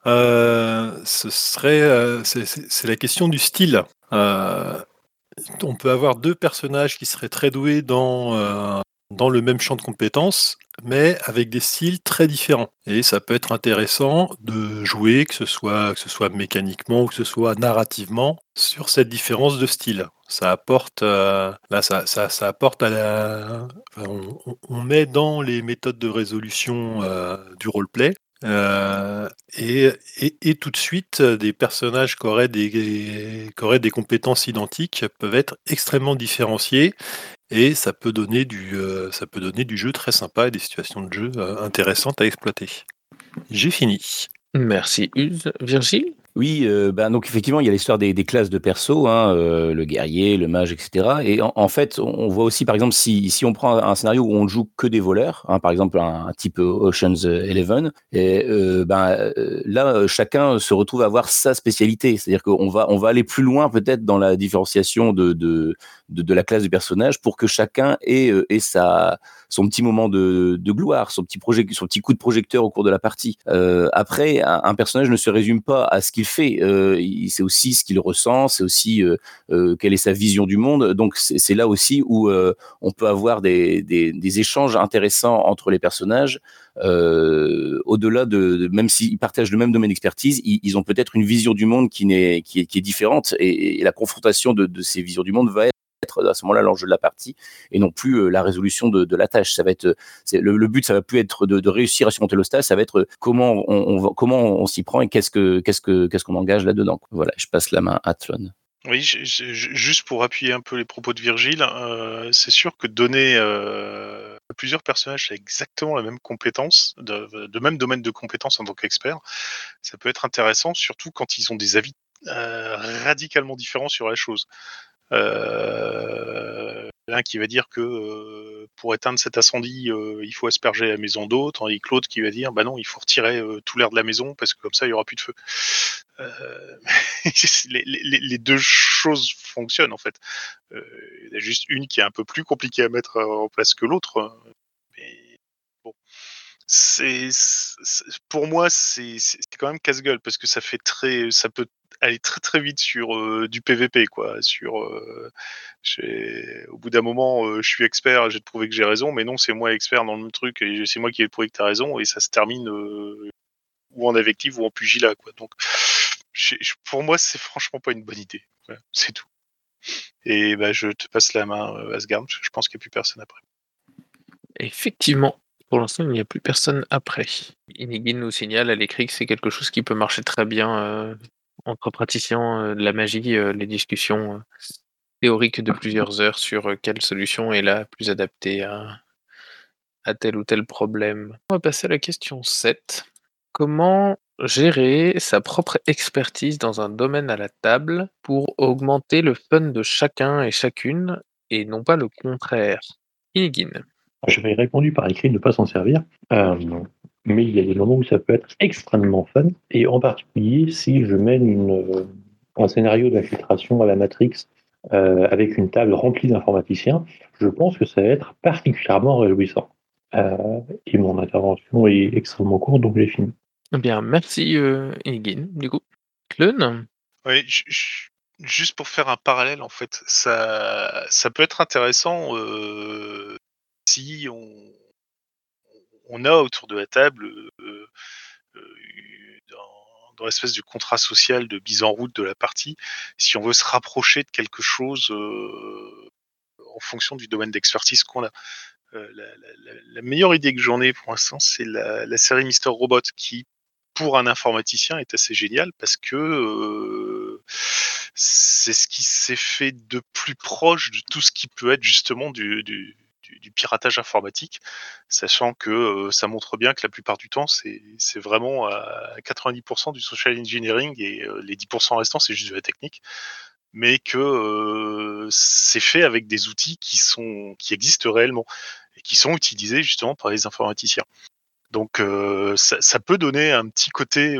euh, ce serait, euh, c'est- la question du style. On peut avoir deux personnages qui seraient très doués dans, dans le même champ de compétences, mais avec des styles très différents. Et ça peut être intéressant de jouer, que ce soit, mécaniquement ou que ce soit narrativement, sur cette différence de style. Ça apporte, euh, là, ça, ça, ça apporte à la. on, on- met dans les méthodes de résolution euh, du roleplay euh, et, et, et tout de suite, des personnages qui auraient des, qui auraient des compétences identiques peuvent être extrêmement différenciés et ça peut donner du, euh, ça peut donner du jeu très sympa et des situations de jeu euh, intéressantes à exploiter. J'ai fini. Merci Use. Virgile? Oui, euh, ben donc effectivement, il y a l'histoire des, des classes de perso, hein, euh, le guerrier, le mage, etc. Et en, en fait, on voit aussi, par exemple, si, si on prend un scénario où on ne joue que des voleurs, hein, par exemple un, un type Ocean's Eleven, et euh, ben là, chacun se retrouve à avoir sa spécialité. C'est-à-dire qu'on va on va aller plus loin peut-être dans la différenciation de, de de, la classe du personnage pour que chacun ait, euh, sa son petit moment de, gloire, son petit projet, son petit coup de projecteur au cours de la partie. Euh, après, un, personnage ne se résume pas à ce qu'il fait. Euh, c'est aussi ce qu'il ressent, c'est aussi euh, euh, quelle est sa vision du monde. Donc c'est là aussi où euh, on peut avoir des, échanges intéressants entre les personnages. Euh, au-delà de, même s'ils partagent le même domaine d'expertise, ils, ont peut-être une vision du monde qui, est, différente et, et la confrontation de, de, ces visions du monde va être être à ce moment-là l'enjeu de la partie et non plus euh, la résolution de, la tâche. Ça va être le, but, ça va plus être de, réussir à surmonter l'hostage, ça va être comment on, comment on s'y prend et qu'est-ce que qu'est-ce que qu'est-ce qu'on engage là-dedans. Voilà, je passe la main à Tlon. Oui, juste pour appuyer un peu les propos de Virgile, euh, c'est sûr que donner euh, à plusieurs personnages exactement la même compétence, de, même domaine de compétence en tant qu'expert, ça peut être intéressant, surtout quand ils ont des avis euh, radicalement différents sur la chose. Euh, l'un qui va dire que euh, pour éteindre cet incendie, euh, il faut asperger la maison d'eau, tandis que l'autre qui va dire bah non, il faut retirer tout l'air de la maison parce que comme ça il y aura plus de feu. Les, les, les, deux choses fonctionnent en fait. Il y a juste une qui est un peu plus compliquée à mettre en place que l'autre. Mais bon, pour moi c'est quand même casse-gueule parce que ça fait très, ça peut aller très très vite sur du PVP quoi. Sur, au bout d'un moment, je suis expert, j'ai prouvé que j'ai raison, mais non, c'est moi expert dans le truc c'est moi qui ai prouvé que tu as raison et ça se termine ou en invective ou en pugilat quoi. Donc, pour moi, c'est franchement pas une bonne idée. C'est tout. Et bah, je te passe la main, Asgard, parce que je pense qu'il n'y a plus personne après. Effectivement, pour l'instant, il n'y a plus personne après. Inigine nous signale à l'écrit que c'est quelque chose qui peut marcher très bien entre praticiens euh, de la magie, euh, les discussions euh, théoriques de plusieurs heures sur quelle solution est la plus adaptée à, tel ou tel problème. On va passer à la question 7. Comment gérer sa propre expertise dans un domaine à la table pour augmenter le fun de chacun et chacune et non pas le contraire? Inigine. J'avais répondu par écrit ne pas s'en servir. Mais il y a des moments où ça peut être extrêmement fun, et en particulier si je mène une, un scénario d'infiltration à la Matrix euh, avec une table remplie d'informaticiens, je pense que ça va être particulièrement réjouissant. Euh, et mon intervention est extrêmement courte, donc j'ai fini. Eh bien, merci euh, Ingin, du coup. Clun Oui, juste pour faire un parallèle, en fait, ça, ça peut être intéressant euh, si on, on a autour de la table euh, euh, dans, l'espèce du contrat social de mise en route de la partie, si on veut se rapprocher de quelque chose euh, en fonction du domaine d'expertise qu'on a. La, meilleure idée que j'en ai pour l'instant, c'est la, série Mister Robot qui, pour un informaticien, est assez géniale parce que c'est ce qui s'est fait de plus proche de tout ce qui peut être justement du du, piratage informatique, sachant que euh, ça montre bien que la plupart du temps, c'est vraiment à 90% du social engineering et euh, les 10% restants, c'est juste de la technique, mais que euh, c'est fait avec des outils qui, sont, qui existent réellement et qui sont utilisés justement par les informaticiens. Donc ça, peut donner un petit côté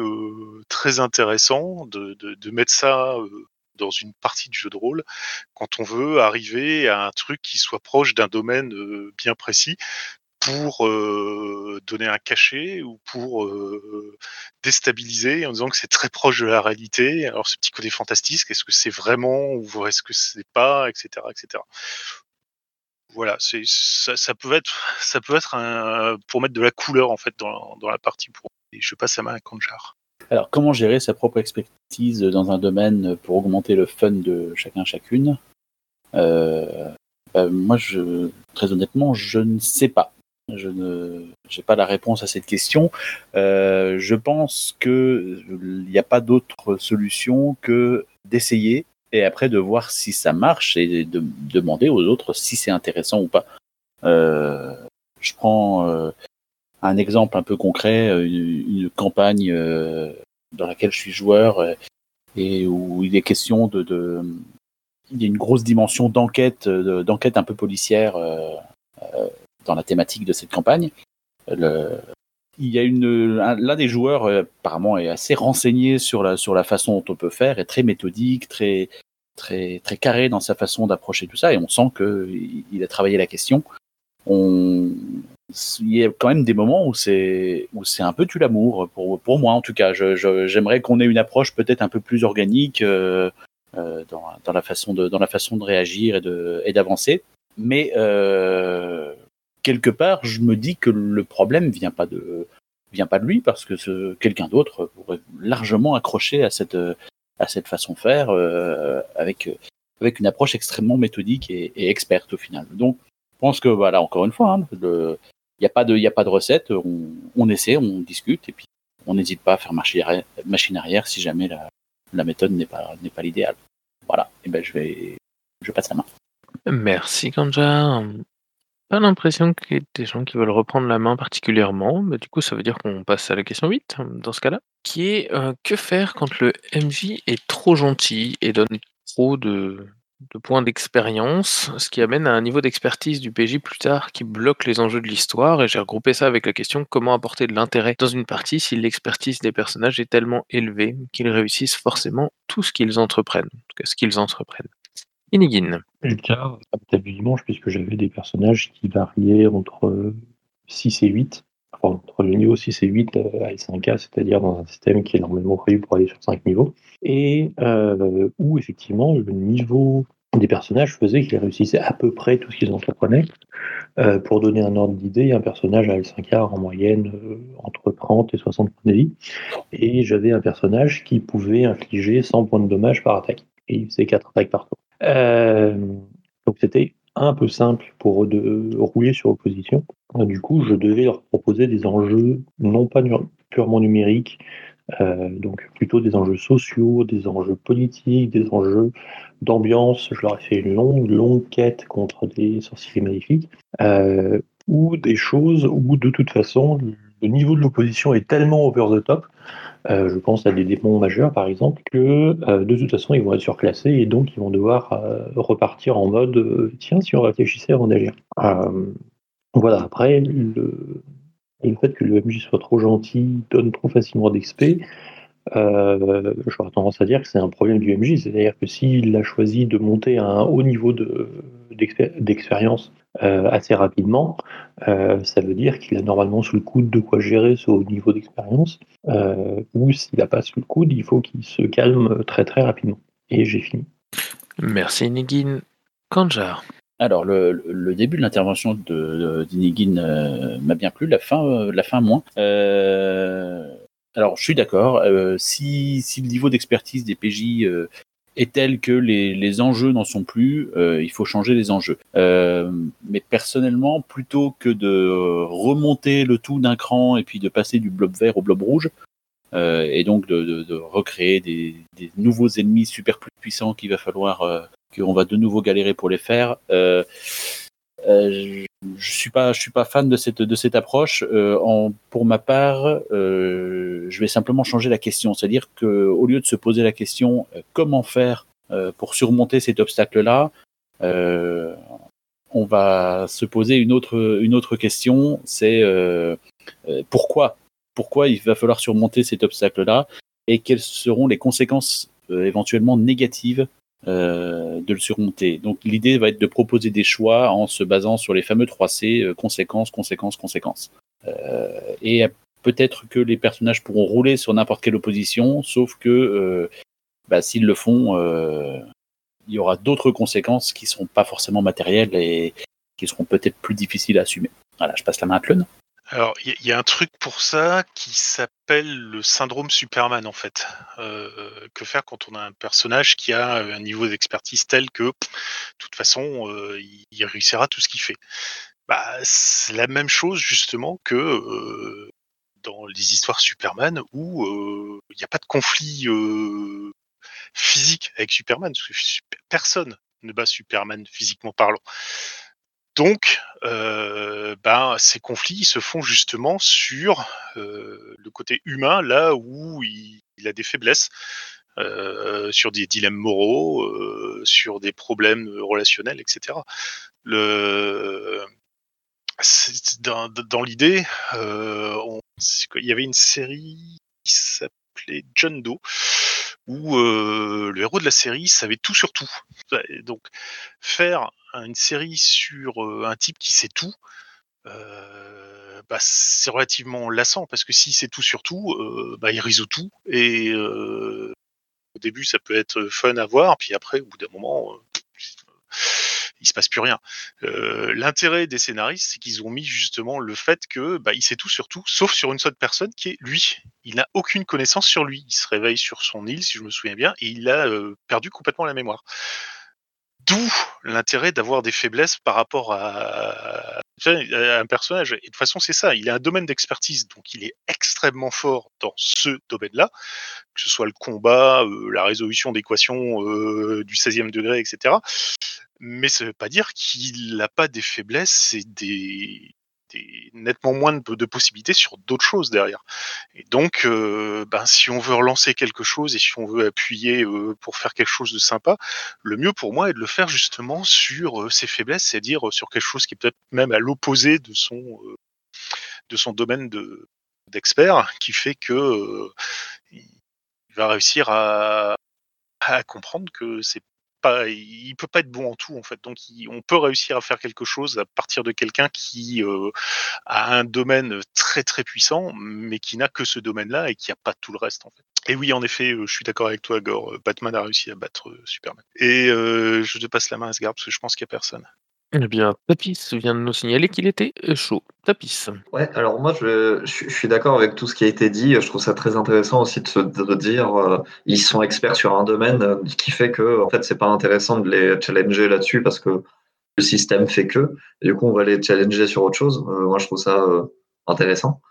très intéressant de, de, mettre ça dans une partie du jeu de rôle quand on veut arriver à un truc qui soit proche d'un domaine bien précis pour donner un cachet ou pour déstabiliser en disant que c'est très proche de la réalité. Alors ce petit côté fantastique, est-ce que c'est vraiment ou est-ce que c'est pas, etc., etc. Voilà, c'est ça, peut être ça peut être pour mettre de la couleur en fait dans, dans la partie. Pour, et je passe à Kanjar. Alors, comment gérer sa propre expertise dans un domaine pour augmenter le fun de chacun chacune? Euh, bah, Moi, je, très honnêtement, je ne sais pas. Je ne j'ai pas la réponse à cette question. Euh, je pense que il n'y a pas d'autre solution que d'essayer et après de voir si ça marche et de demander aux autres si c'est intéressant ou pas. Euh, je prends euh, un exemple un peu concret, une, une campagne euh, dans laquelle je suis joueur et où il est question de, de il y a une grosse dimension d'enquête, d'enquête un peu policière dans la thématique de cette campagne. Il y a une l'un des joueurs apparemment est assez renseigné sur la sur la façon dont on peut faire, est très méthodique, très très très carré dans sa façon d'approcher tout ça et on sent que il a travaillé la question. On il y a quand même des moments où c'est où c'est un peu tu l'amour pour pour moi en tout cas. J'aimerais qu'on ait une approche peut-être un peu plus organique euh, euh, dans, dans, la façon de dans la façon de réagir et de et d'avancer. Mais euh, quelque part, je me dis que le problème vient pas de vient pas de lui parce que quelqu'un d'autre pourrait largement accrocher à cette à cette façon de faire avec avec une approche extrêmement méthodique et, experte au final. Donc, je pense que voilà, encore une fois, hein, il n'y a pas de, a pas de recette. On, essaie, on discute et puis on n'hésite pas à faire machine arrière, machine arrière si jamais la, méthode n'est pas, n'est pas l'idéal. Voilà. Et ben je vais, je passe la main. Merci Kanja. Pas l'impression qu'il y ait des gens qui veulent reprendre la main particulièrement, mais du coup ça veut dire qu'on passe à la question 8 dans ce cas-là, qui est euh, que faire quand le MJ est trop gentil et donne trop de, de points d'expérience, ce qui amène à un niveau d'expertise du PJ plus tard qui bloque les enjeux de l'histoire, et j'ai regroupé ça avec la question comment apporter de l'intérêt dans une partie si l'expertise des personnages est tellement élevée qu'ils réussissent forcément tout ce qu'ils entreprennent, en tout cas ce qu'ils entreprennent. Inigine. Le cas, dimanche, puisque j'avais des personnages qui variaient entre 6 et 8, enfin, entre le niveau 6 et 8 à L5K, c'est-à-dire dans un système qui est normalement prévu pour aller sur 5 niveaux, et euh, où effectivement le niveau des personnages faisait qu'ils réussissaient à peu près tout ce qu'ils entreprenaient. Euh, pour donner un ordre d'idée, un personnage à L5K en moyenne euh, entre 30 et 60 points de vie, et j'avais un personnage qui pouvait infliger 100 points de dommage par attaque, et il faisait 4 attaques par tour. Euh, donc c'était un peu simple pour de rouler sur opposition. Du coup, je devais leur proposer des enjeux non pas purement numériques, euh, donc plutôt des enjeux sociaux, des enjeux politiques, des enjeux d'ambiance. Je leur ai fait une longue, longue quête contre des sorciers maléfiques, euh, ou des choses où de toute façon le niveau de l'opposition est tellement over the top euh, je pense à des démons majeurs, par exemple, que euh, de toute façon, ils vont être surclassés et donc ils vont devoir euh, repartir en mode tiens, si on réfléchissait avant d'agir. voilà, après, le, le, fait que le MJ soit trop gentil, donne trop facilement d'XP, j'aurais tendance à dire que c'est un problème du MJ. C'est-à-dire que s'il a choisi de monter à un haut niveau d'expérience euh, assez rapidement, euh, ça veut dire qu'il a normalement sous le coude de quoi gérer ce haut niveau d'expérience, euh, ou s'il n'a pas sous le coude, il faut qu'il se calme très très rapidement. Et j'ai fini. Merci Nigin. Kanjar. Alors, le, le, début de l'intervention de, de m'a bien plu, la fin, la fin moins. Alors, je suis d'accord. si, si, le niveau d'expertise des PJ est tel que les, les enjeux n'en sont plus, euh, il faut changer les enjeux. Euh, mais personnellement, plutôt que de remonter le tout d'un cran et puis de passer du blob vert au blob rouge, euh, et donc de, de, de recréer des, des, nouveaux ennemis super plus puissants qu'il va falloir, euh, qu'on va de nouveau galérer pour les faire, euh, je suis pas, je suis pas fan de cette de cette approche. Euh, pour ma part, euh, je vais simplement changer la question, c'est-à-dire que au lieu de se poser la question comment faire pour surmonter cet obstacle-là, on va se poser une autre une autre question, c'est pourquoi pourquoi il va falloir surmonter cet obstacle-là et quelles seront les conséquences éventuellement négatives euh, de le surmonter. Donc l'idée va être de proposer des choix en se basant sur les fameux 3C, euh, conséquences, conséquences, conséquences. Euh, et peut-être que les personnages pourront rouler sur n'importe quelle opposition, sauf que bah, s'ils le font, il y aura d'autres conséquences qui ne seront pas forcément matérielles et qui seront peut-être plus difficiles à assumer. Voilà, je passe la main à Clone. Alors, il y, a un truc pour ça qui s'appelle le syndrome Superman, en fait. Euh, que faire quand on a un personnage qui a un niveau d'expertise tel que, de toute façon, euh, il réussira tout ce qu'il fait bah, C'est la même chose, justement, que euh, dans les histoires Superman, où il n'y a pas de conflit physique avec Superman, parce que personne ne bat Superman physiquement parlant. Donc, euh, ben, ces conflits se font justement sur le côté humain là où il, a des faiblesses. sur des dilemmes moraux, sur des problèmes relationnels, etc. Dans, l'idée, il y avait une série qui s'appelait John Doe, où le héros de la série savait tout sur tout. Donc, faire une série sur un type qui sait tout, bah, c'est relativement lassant parce que s'il sait tout sur tout, bah, il résout tout et au début ça peut être fun à voir, puis après au bout d'un moment il se passe plus rien. L'intérêt des scénaristes, c'est qu'ils ont mis justement le fait que bah, il sait tout sur tout, sauf sur une seule personne qui est lui. Il n'a aucune connaissance sur lui. Il se réveille sur son île, si je me souviens bien, et il a perdu complètement la mémoire. D'où l'intérêt d'avoir des faiblesses par rapport à, un personnage. Et de toute façon, c'est ça. Il a un domaine d'expertise, donc il est extrêmement fort dans ce domaine-là, que ce soit le combat, la résolution d'équations du 16e degré, etc mais ça ne veut pas dire qu'il n'a pas des faiblesses et des, nettement moins de, possibilités sur d'autres choses derrière. Et donc, euh, ben, si on veut relancer quelque chose et si on veut appuyer euh, pour faire quelque chose de sympa, le mieux pour moi est de le faire justement sur euh, ses faiblesses, c'est-à-dire sur quelque chose qui est peut-être même à l'opposé de son de son domaine de d'expert, qui fait que il va réussir à comprendre que c'est pas, il peut pas être bon en tout en fait. Donc on peut réussir à faire quelque chose à partir de quelqu'un qui euh, a un domaine très très puissant, mais qui n'a que ce domaine-là et qui a pas tout le reste en fait. Et oui, en effet, euh, je suis d'accord avec toi, Gore. Batman a réussi à battre euh, Superman. Et je te passe la main à ce garde parce que je pense qu'il n'y a personne. Eh bien, Tapis vient de nous signaler qu'il était chaud. Tapis. Ouais, alors moi, je, suis d'accord avec tout ce qui a été dit. Je trouve ça très intéressant aussi de se dire euh, ils sont experts sur un domaine, euh, qui fait que en fait, c'est pas intéressant de les challenger là-dessus parce que le système fait que. du coup, on va les challenger sur autre chose. Euh, moi, je trouve ça intéressant.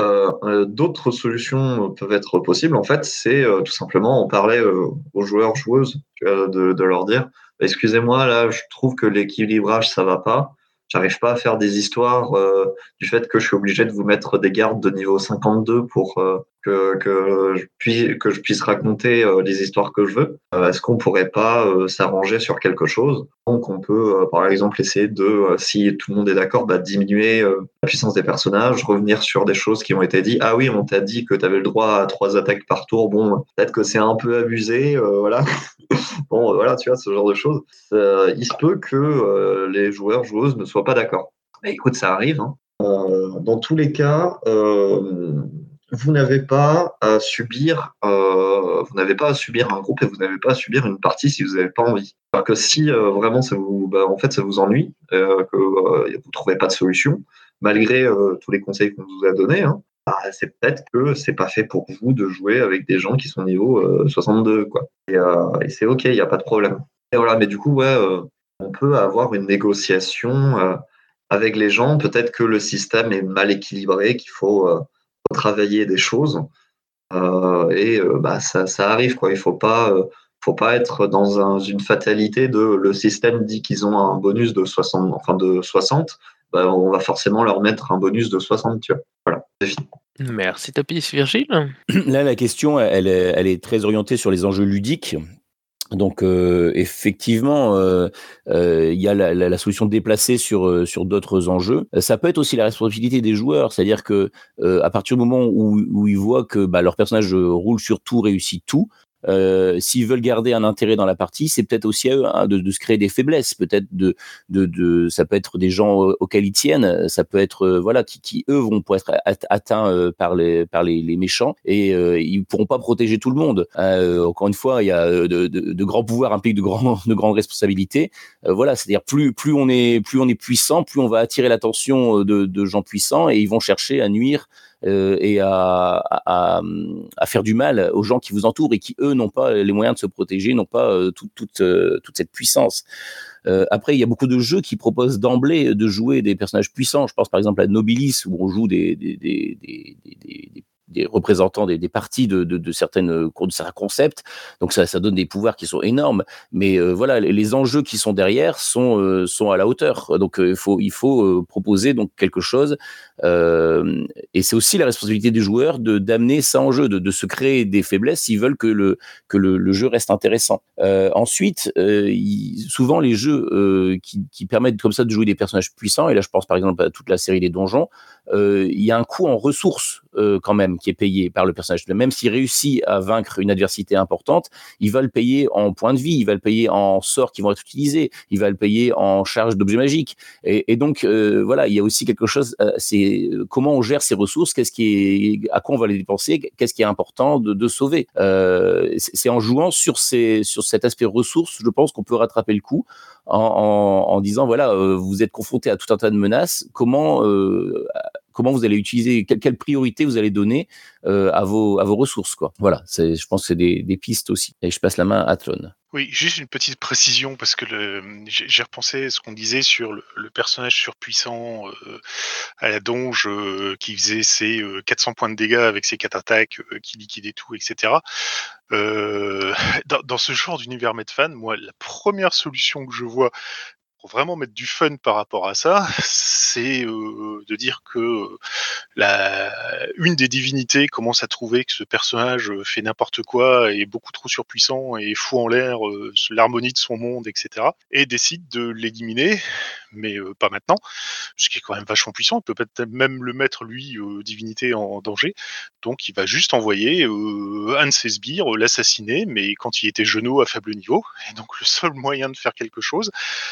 D'autres solutions peuvent être possibles. En fait, c'est tout simplement en parler aux joueurs, joueuses, de, de leur dire excusez-moi, là, je trouve que l'équilibrage, ça va pas. J'arrive pas à faire des histoires euh, du fait que je suis obligé de vous mettre des gardes de niveau 52 pour euh, que, que, je puisse, que je puisse raconter euh, les histoires que je veux. Est-ce qu'on pourrait pas s'arranger sur quelque chose? Donc on peut par exemple essayer de, si tout le monde est d'accord, bah, diminuer la puissance des personnages, revenir sur des choses qui ont été dites. Ah oui, on t'a dit que tu avais le droit à trois attaques par tour. Bon, peut-être que c'est un peu abusé, voilà. bon, voilà, tu vois, ce genre de choses. il se peut que les joueurs, joueuses ne soient pas d'accord. écoute, ça arrive. Hein. Euh, dans tous les cas, euh, vous n'avez pas à subir, euh, vous n'avez pas à subir un groupe et vous n'avez pas à subir une partie si vous n'avez pas envie. Alors que si vraiment ça vous, bah, en fait, ça vous ennuie, que vous trouvez pas de solution, malgré tous les conseils qu'on vous a donnés, hein, bah, c'est peut-être que c'est pas fait pour vous de jouer avec des gens qui sont niveau 62, quoi. Et, c'est ok, il n'y a pas de problème. Et voilà, mais du coup, ouais, on peut avoir une négociation euh, avec les gens. Peut-être que le système est mal équilibré, qu'il faut euh, travailler des choses. Euh, et bah, ça, arrive. Quoi. Il ne faut pas, faut pas être dans une fatalité de le système dit qu'ils ont un bonus de 60, enfin de 60 bah, on va forcément leur mettre un bonus de 60. Tu vois. Voilà, c'est fini. Merci Tapis. Virgile? Là, la question, elle elle est très orientée sur les enjeux ludiques. Donc euh, effectivement, euh, euh, il y a la, la, solution de déplacer sur sur d'autres enjeux. Ça peut être aussi la responsabilité des joueurs, c'est-à-dire que à partir du moment où, où ils voient que bah, leur personnage roule sur tout, réussit tout, euh, s'ils veulent garder un intérêt dans la partie, c'est peut-être aussi à eux hein, de, de, se créer des faiblesses. Peut-être de, de, de, ça peut être des gens auxquels ils tiennent, ça peut être euh, voilà qui, qui, eux vont pouvoir être atteints euh, par les par les, les méchants et euh, ils pourront pas protéger tout le monde. encore une fois, il y a de, de grands pouvoirs impliquent de grands de grandes responsabilités. voilà, c'est-à-dire plus plus on est plus on est puissant, plus on va attirer l'attention de, gens puissants et ils vont chercher à nuire euh, et à, à, faire du mal aux gens qui vous entourent et qui, eux, n'ont pas les moyens de se protéger, n'ont pas euh, toute, euh, toute cette puissance. Euh, après, il y a beaucoup de jeux qui proposent d'emblée de jouer des personnages puissants. Je pense par exemple à Nobilis, où on joue des des représentants des, des parties de, certaines de certains concepts. Donc ça, donne des pouvoirs qui sont énormes. Mais voilà, les, enjeux qui sont derrière sont sont à la hauteur. Donc il faut proposer donc quelque chose. et c'est aussi la responsabilité du joueur de d'amener ça en jeu, de, se créer des faiblesses s'ils veulent que le que le, jeu reste intéressant. ensuite, souvent les jeux qui, permettent comme ça de jouer des personnages puissants, et là je pense par exemple à toute la série des donjons, euh, il y a un coût en ressources euh, quand même qui est payé par le personnage. Même s'il réussit à vaincre une adversité importante, il va le payer en points de vie, il va le payer en sorts qui vont être utilisés, il va le payer en charge d'objets magiques. Et, donc euh, voilà, il y a aussi quelque chose. Euh, c'est comment on gère ses ressources, qu'est-ce qui est, à quoi on va les dépenser, qu'est-ce qui est important de, sauver. Euh, c'est en jouant sur ces, sur cet aspect ressources, je pense qu'on peut rattraper le coup en, disant voilà, euh, vous êtes confronté à tout un tas de menaces, comment euh, comment vous allez utiliser, quelle, priorité vous allez donner euh, à, vos, à vos ressources. Quoi. Voilà, je pense que c'est des, pistes aussi. Et je passe la main à Tlon. Oui, juste une petite précision, parce que j'ai repensé à ce qu'on disait sur le, le personnage surpuissant euh, à la donge euh, qui faisait ses 400 points de dégâts avec ses 4 attaques, qui liquidait tout, etc. Dans, dans, ce genre d'univers Medfan, moi, la première solution que je vois pour vraiment mettre du fun par rapport à ça, c'est euh, de dire que la, une des divinités commence à trouver que ce personnage fait n'importe quoi, est beaucoup trop surpuissant et fout en l'air euh, l'harmonie de son monde, etc. Et décide de l'éliminer, mais euh, pas maintenant, ce qui est quand même vachement puissant. Il peut peut-être même le mettre, lui, divinité en danger. Donc il va juste envoyer un de ses sbires l'assassiner, mais quand il était genou à faible niveau. Et donc le seul moyen de faire quelque chose,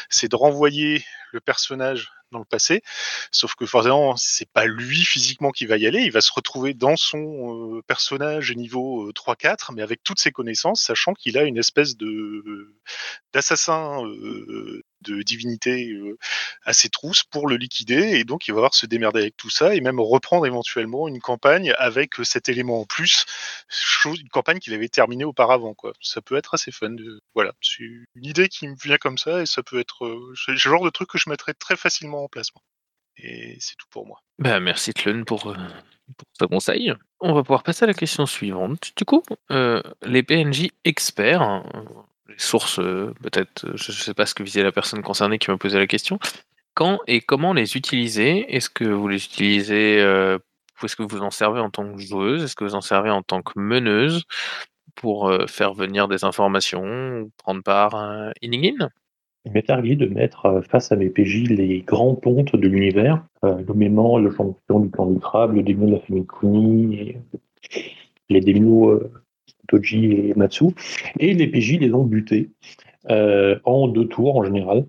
c'est renvoyer le personnage dans le passé. Sauf que forcément, c'est pas lui physiquement qui va y aller. Il va se retrouver dans son euh, personnage niveau 3-4, mais avec toutes ses connaissances, sachant qu'il a une espèce de d'assassin euh, de divinité euh, à ses trousses pour le liquider. Et donc, il va avoir se démerder avec tout ça et même reprendre éventuellement une campagne avec cet élément en plus, une campagne qu'il avait terminée auparavant. Quoi. Ça peut être assez fun. Voilà, c'est une idée qui me vient comme ça et ça peut être le genre de truc que je mettrais très facilement en place. Et c'est tout pour moi. Bah, merci Tlun pour, euh, ce conseil. On va pouvoir passer à la question suivante. Du coup, euh, les PNJ experts, hein, les sources, euh, peut-être, je ne sais pas ce que visait la personne concernée qui m'a posé la question. Quand et comment les utiliser? Est-ce que vous les utilisez euh, Est-ce que vous en servez en tant que joueuse? Est-ce que vous en servez en tant que meneuse pour euh, faire venir des informations ou prendre part à un in il m'est arrivé de mettre face à mes PJ les grands pontes de l'univers, euh, nommément le champion du clan du crabe, le démon de la famille Kuni, les démons euh, Toji et Matsu. Et les PJ les ont butés euh, en deux tours en général.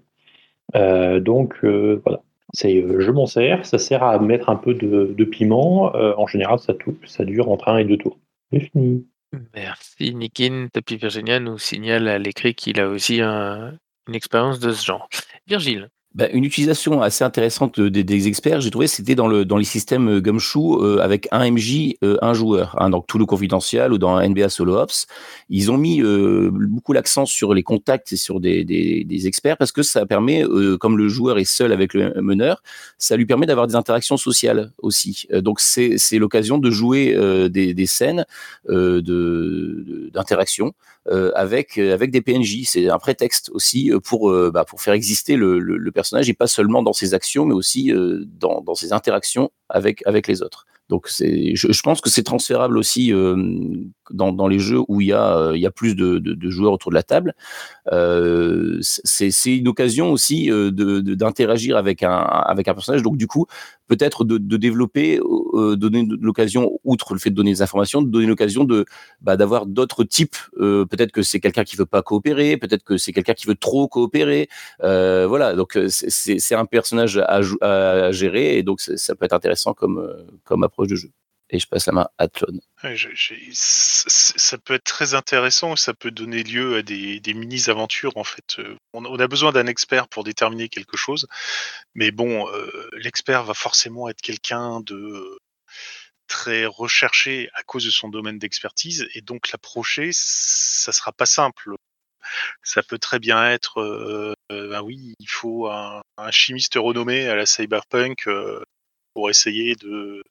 Euh, donc voilà, c'est je m'en sers, ça sert à mettre un peu de, piment. en général, ça, ça dure entre un et deux tours. C'est fini. Merci Nikin. Tapi Virginia nous signale à l'écrit qu'il a aussi un, une expérience de ce genre. Virgile. Bah, une utilisation assez intéressante des, experts, j'ai trouvé, c'était dans, le, dans les systèmes Gumshoe euh, avec un MJ, euh, un joueur. Hein, donc tout le confidentiel ou dans NBA Solo Ops, ils ont mis euh, beaucoup l'accent sur les contacts et sur des, experts parce que ça permet, euh, comme le joueur est seul avec le meneur, ça lui permet d'avoir des interactions sociales aussi. Euh, donc c'est l'occasion de jouer euh, des, scènes d'interaction avec, des PNJ. C'est un prétexte aussi pour, bah, faire exister le personnage et pas seulement dans ses actions, mais aussi euh, dans, ses interactions avec, les autres. Donc je, pense que c'est transférable aussi euh, dans, les jeux où il y a, euh, plus de, joueurs autour de la table. C'est, une occasion aussi d'interagir avec un, avec un personnage. Donc du coup, peut-être de, développer, euh, donner l'occasion, outre le fait de donner des informations, de donner l'occasion de bah, d'avoir d'autres types. Euh, peut-être que c'est quelqu'un qui veut pas coopérer, peut-être que c'est quelqu'un qui veut trop coopérer. Euh, voilà, donc c'est, c'est un personnage à, à, gérer et donc ça peut être intéressant comme comme approche de jeu et je passe la main à. Ouais, ça peut être très intéressant, ça peut donner lieu à des, mini-aventures en fait. On, on a besoin d'un expert pour déterminer quelque chose, mais bon, euh, l'expert va forcément être quelqu'un de très recherché à cause de son domaine d'expertise, et donc l'approcher, ça sera pas simple. Ça peut très bien être, euh, ben oui, il faut un, chimiste renommé à la cyberpunk euh, pour essayer de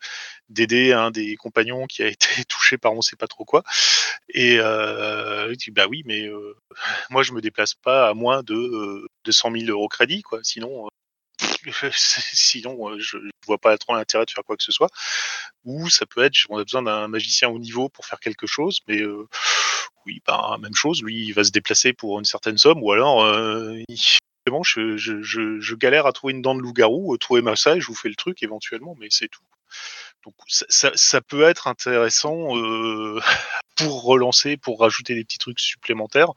d'aider un des compagnons qui a été touché par on sait pas trop quoi. Et euh, il dit bah oui, mais euh, moi je me déplace pas à moins de euh, 200 000 euros crédit, quoi. Sinon, euh, sinon je vois pas trop l'intérêt de faire quoi que ce soit. Ou ça peut être, on a besoin d'un magicien au niveau pour faire quelque chose, mais oui, bah, même chose. Lui, il va se déplacer pour une certaine somme, ou alors Je, galère à trouver une dent de loup-garou, euh, trouver ma salle, je vous fais le truc éventuellement, mais c'est tout. Donc ça, ça, ça peut être intéressant euh, pour relancer, pour rajouter des petits trucs supplémentaires,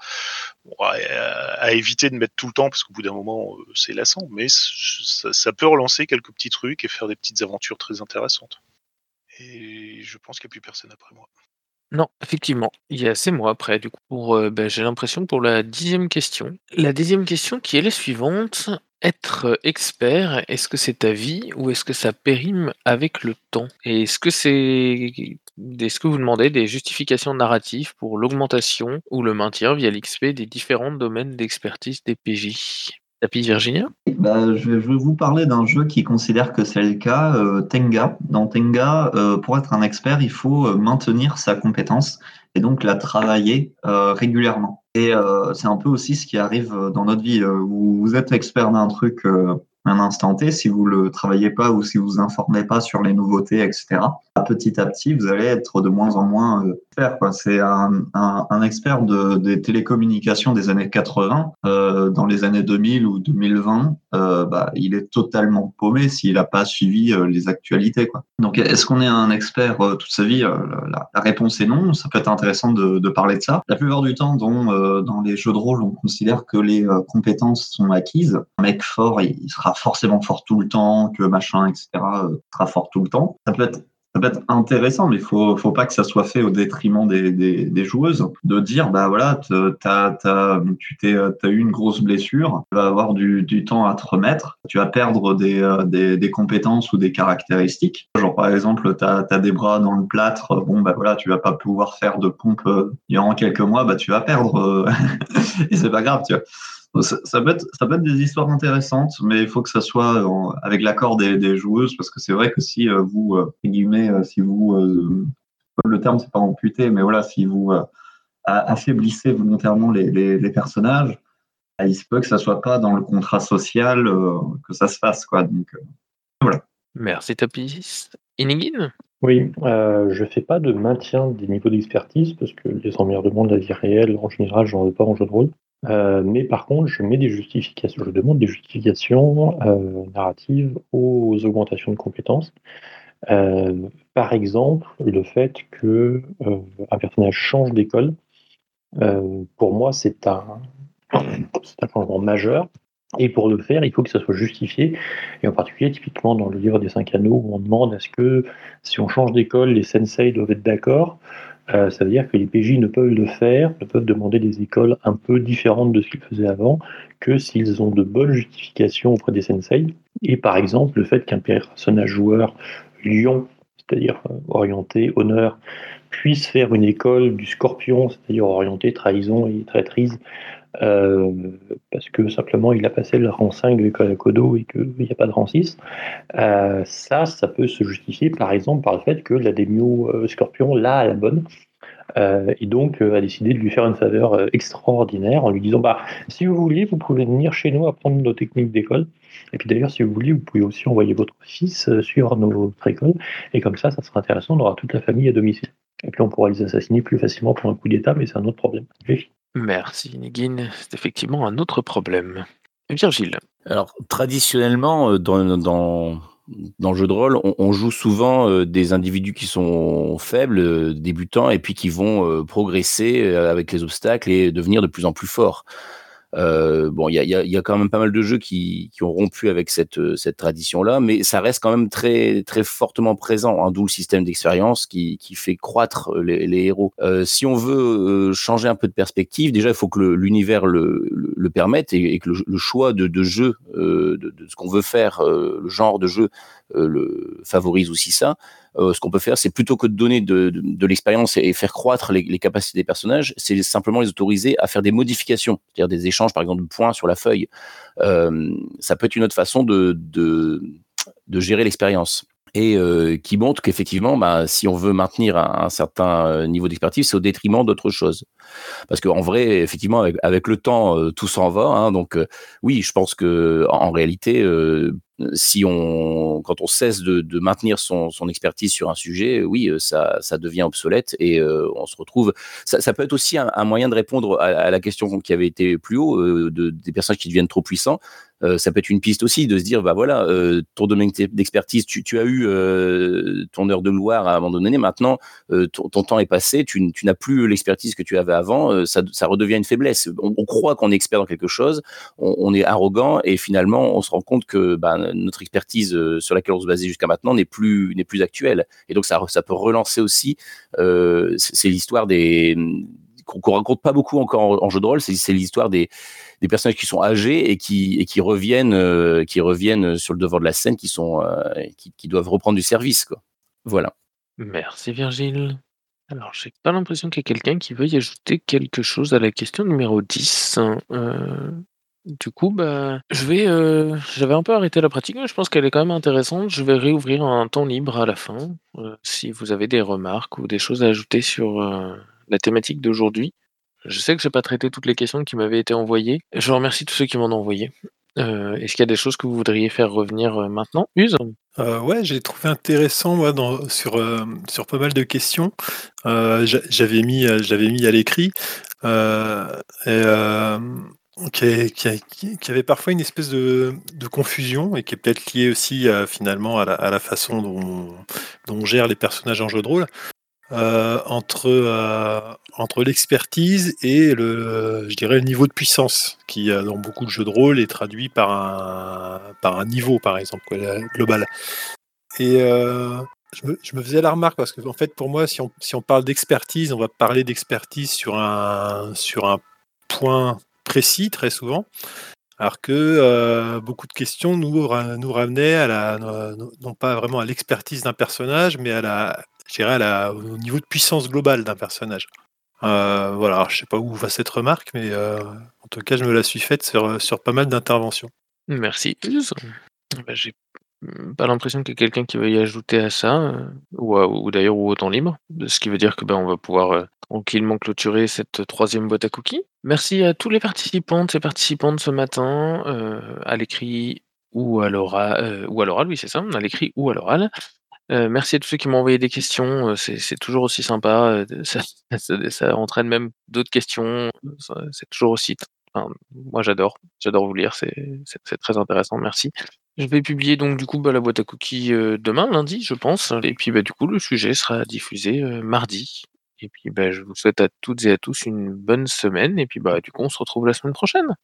à, éviter de mettre tout le temps, parce qu'au bout d'un moment, euh, c'est lassant, mais ça, ça peut relancer quelques petits trucs et faire des petites aventures très intéressantes. Et je pense qu'il n'y a plus personne après moi. Non, effectivement, il y a c'est moi après du coup pour, heu, bah, j'ai l'impression pour la dixième question. La dixième question qui est la suivante: être, heu, expert, est-ce que c'est ta vie ou est-ce que ça périme avec le temps? Et est-ce que c'est est-ce que vous demandez des justifications narratives pour l'augmentation ou le maintien via l'XP des différents domaines d'expertise des PJ? Tapis? Bah, je, vais, vous parler d'un jeu qui considère que c'est le cas, euh, Tenga. Dans Tenga, euh, pour être un expert, il faut euh, maintenir sa compétence et donc la travailler euh, régulièrement. Et c'est un peu aussi ce qui arrive dans notre vie. Vous, vous êtes expert d'un truc un instant T, si vous le travaillez pas ou si vous informez pas sur les nouveautés, etc. Petit à petit, vous allez être de moins en moins euh, expert. quoi. C'est un, expert de, des télécommunications des années 80, euh, dans les années 2000 ou 2020, euh, bah, il est totalement paumé s'il n'a pas suivi euh, les actualités. Donc, est-ce qu'on est un expert euh, toute sa vie? Euh, la, réponse est non. Ça peut être intéressant de, parler de ça. La plupart du temps, dans, euh, les jeux de rôle, on considère que les euh, compétences sont acquises. Un mec fort, il, il sera forcément fort tout le temps, que machin, etc., euh, sera fort tout le temps. Ça peut être peut être intéressant, mais il faut, faut pas que ça soit fait au détriment des, des, joueuses. De dire, bah voilà, t'as, t'as, tu as eu une grosse blessure, tu vas avoir du, du temps à te remettre, tu vas perdre des, euh, des compétences ou des caractéristiques. Genre par exemple, tu as, des bras dans le plâtre, bon bah voilà, tu vas pas pouvoir faire de pompe euh, durant quelques mois, bah tu vas perdre. euh, Et c'est pas grave, tu vois. Ça, ça peut être, ça peut être des histoires intéressantes, mais il faut que ça soit en- avec l'accord des, des joueuses, parce que c'est vrai que si euh, vous, euh, entre guillemets, euh, si vous, euh, le terme c'est pas amputé, mais voilà, si vous euh, affaiblissez volontairement les, les, les personnages, bah, il se peut que ça soit pas dans le contrat social euh, que ça se fasse, quoi. Donc, euh, Merci Tapis. Inigine? Oui, euh, je fais pas de maintien des niveaux d'expertise parce que les emmerdements de la vie réelle, en général, j'en veux pas en jeu de rôle. Euh, mais par contre, je mets des justifications, je demande des justifications euh, narratives aux augmentations de compétences. Euh, par exemple, le fait que un personnage change d'école, pour moi, c'est un, changement majeur. Et pour le faire, il faut que ça soit justifié. Et en particulier, typiquement dans le livre des cinq anneaux, on demande à ce que si on change d'école, les sensei doivent être d'accord. Euh, ça veut dire que les PJ ne peuvent le faire, ne peuvent demander des écoles un peu différentes de ce qu'ils faisaient avant, que s'ils ont de bonnes justifications auprès des sensei. Et par exemple, le fait qu'un personnage joueur lion, c'est-à-dire euh, orienté honneur, puisse faire une école du scorpion, c'est-à-dire orienté trahison et traîtrise, euh, parce que simplement il a passé le rang 5 de l'école à Kodo et qu'il n'y a pas de rang 6. Euh, ça, ça peut se justifier par exemple par le fait que la Demio euh, Scorpion l'a à la bonne. et donc a décidé de lui faire une faveur extraordinaire en lui disant bah si vous voulez vous pouvez venir chez nous apprendre nos techniques d'école et puis d'ailleurs si vous voulez vous pouvez aussi envoyer votre fils sur notre école et comme ça ça sera intéressant on aura toute la famille à domicile et puis on pourra les assassiner plus facilement pour un coup d'état mais c'est un autre problème. Merci Inigine, c'est effectivement un autre problème. Virgile? Alors, traditionnellement, euh, dans, dans, le jeu de rôle, on, joue souvent euh, des individus qui sont faibles, euh, débutants, et puis qui vont progresser avec les obstacles et devenir de plus en plus forts. Euh, bon, il y a, y, a, y a quand même pas mal de jeux qui, qui ont rompu avec cette, euh, cette tradition-là, mais ça reste quand même très, très fortement présent, hein, d'où le système d'expérience qui, qui fait croître les, les héros. Euh, si on veut euh, changer un peu de perspective, déjà, il faut que l'univers le, le, le permette et, que le, le choix de, de jeu, euh, de, de ce qu'on veut faire, euh, le genre de jeu, euh, le favorise aussi ça. Euh, ce qu'on peut faire, c'est plutôt que de donner de, l'expérience et, faire croître les, capacités des personnages, c'est simplement les autoriser à faire des modifications, c'est-à-dire des échanges, par exemple, de points sur la feuille. Euh, ça peut être une autre façon de gérer l'expérience. Et euh, qui montre qu'effectivement, bah, si on veut maintenir un, certain euh, niveau d'expertise, c'est au détriment d'autres choses. Parce qu'en vrai, effectivement, avec, le temps, euh, tout s'en va. Hein, donc, oui, je pense que en réalité, si on, quand on cesse de, maintenir son, expertise sur un sujet, oui, ça, ça devient obsolète et on se retrouve. Ça, peut être aussi un, moyen de répondre à, la question qui avait été plus haut de, des personnes qui deviennent trop puissants. Euh, ça peut être une piste aussi de se dire bah voilà euh, ton domaine d'expertise tu, tu, as eu euh, ton heure de gloire à un moment donné. Maintenant ton, ton, temps est passé. Tu, tu n'as plus l'expertise que tu avais avant. Ça, ça, redevient une faiblesse. On, on croit qu'on est expert dans quelque chose. On, on, est arrogant. Et finalement on se rend compte que bah, notre expertise sur laquelle on se basait jusqu'à maintenant n'est plus n'est plus actuelle. Et donc ça, ça peut relancer aussi c'est l'histoire des qu'on raconte pas beaucoup encore en, jeu de rôle, c'est l'histoire des, des, personnages qui sont âgés et qui, reviennent, euh, qui reviennent sur le devant de la scène, qui sont, euh, qui, doivent reprendre du service, quoi. Voilà. Merci Virgile. Alors, j'ai pas l'impression qu'il y ait quelqu'un qui veuille ajouter quelque chose à la question numéro 10. Euh, du coup, bah, je vais, j'avais un peu arrêté la pratique, mais je pense qu'elle est quand même intéressante. Je vais réouvrir un temps libre à la fin. Si vous avez des remarques ou des choses à ajouter sur la thématique d'aujourd'hui. Je sais que j'ai pas traité toutes les questions qui m'avaient été envoyées. Je remercie tous ceux qui m'en ont envoyé. Euh, Est-ce qu'il y a des choses que vous voudriez faire revenir euh, maintenant? Use euh, Ouais, j'ai trouvé intéressant moi, dans, sur, euh, pas mal de questions. J'avais mis, mis à l'écrit. et qui, avait parfois une espèce de, confusion et qui est peut-être liée aussi finalement à la, façon dont, dont, on gère les personnages en jeu de rôle entre, euh, entre l'expertise et le, je dirais, le niveau de puissance qui, euh, dans beaucoup de jeux de rôle, est traduit par un, par un niveau, par exemple, global. Et euh, je me, faisais la remarque parce que, en fait, pour moi, si on, si on parle d'expertise, on va parler d'expertise sur un, sur un point précis, très souvent. Alors que euh, beaucoup de questions nous, nous ramenaient à la, non pas vraiment à l'expertise d'un personnage, mais à la, je dirais, au niveau de puissance globale d'un personnage. Euh, voilà, Alors, je sais pas où va cette remarque, mais euh, en tout cas, je me la suis faite sur, sur pas mal d'interventions. Merci. Ben, J'ai pas l'impression qu'il y ait quelqu'un qui veuille ajouter à ça, euh, ou, ou d'ailleurs ou au temps libre, ce qui veut dire que ben, on va pouvoir euh, tranquillement clôturer cette troisième boîte à cookies. Merci à tous les participants et participantes ce matin, euh, à l'écrit ou à l'oral, ou à l'oral, oui c'est ça, à l'écrit ou à l'oral. Euh, merci à tous ceux qui m'ont envoyé des questions, c'est toujours aussi sympa, ça, ça, entraîne même d'autres questions, c'est toujours aussi moi j'adore, j'adore vous lire, c'est très intéressant, merci. Je vais publier donc du coup bah, la boîte à cookies euh, demain, lundi, je pense. Et puis bah, du coup, le sujet sera diffusé euh, mardi. Et puis bah, je vous souhaite à toutes et à tous une bonne semaine. Et puis bah, du coup, on se retrouve la semaine prochaine.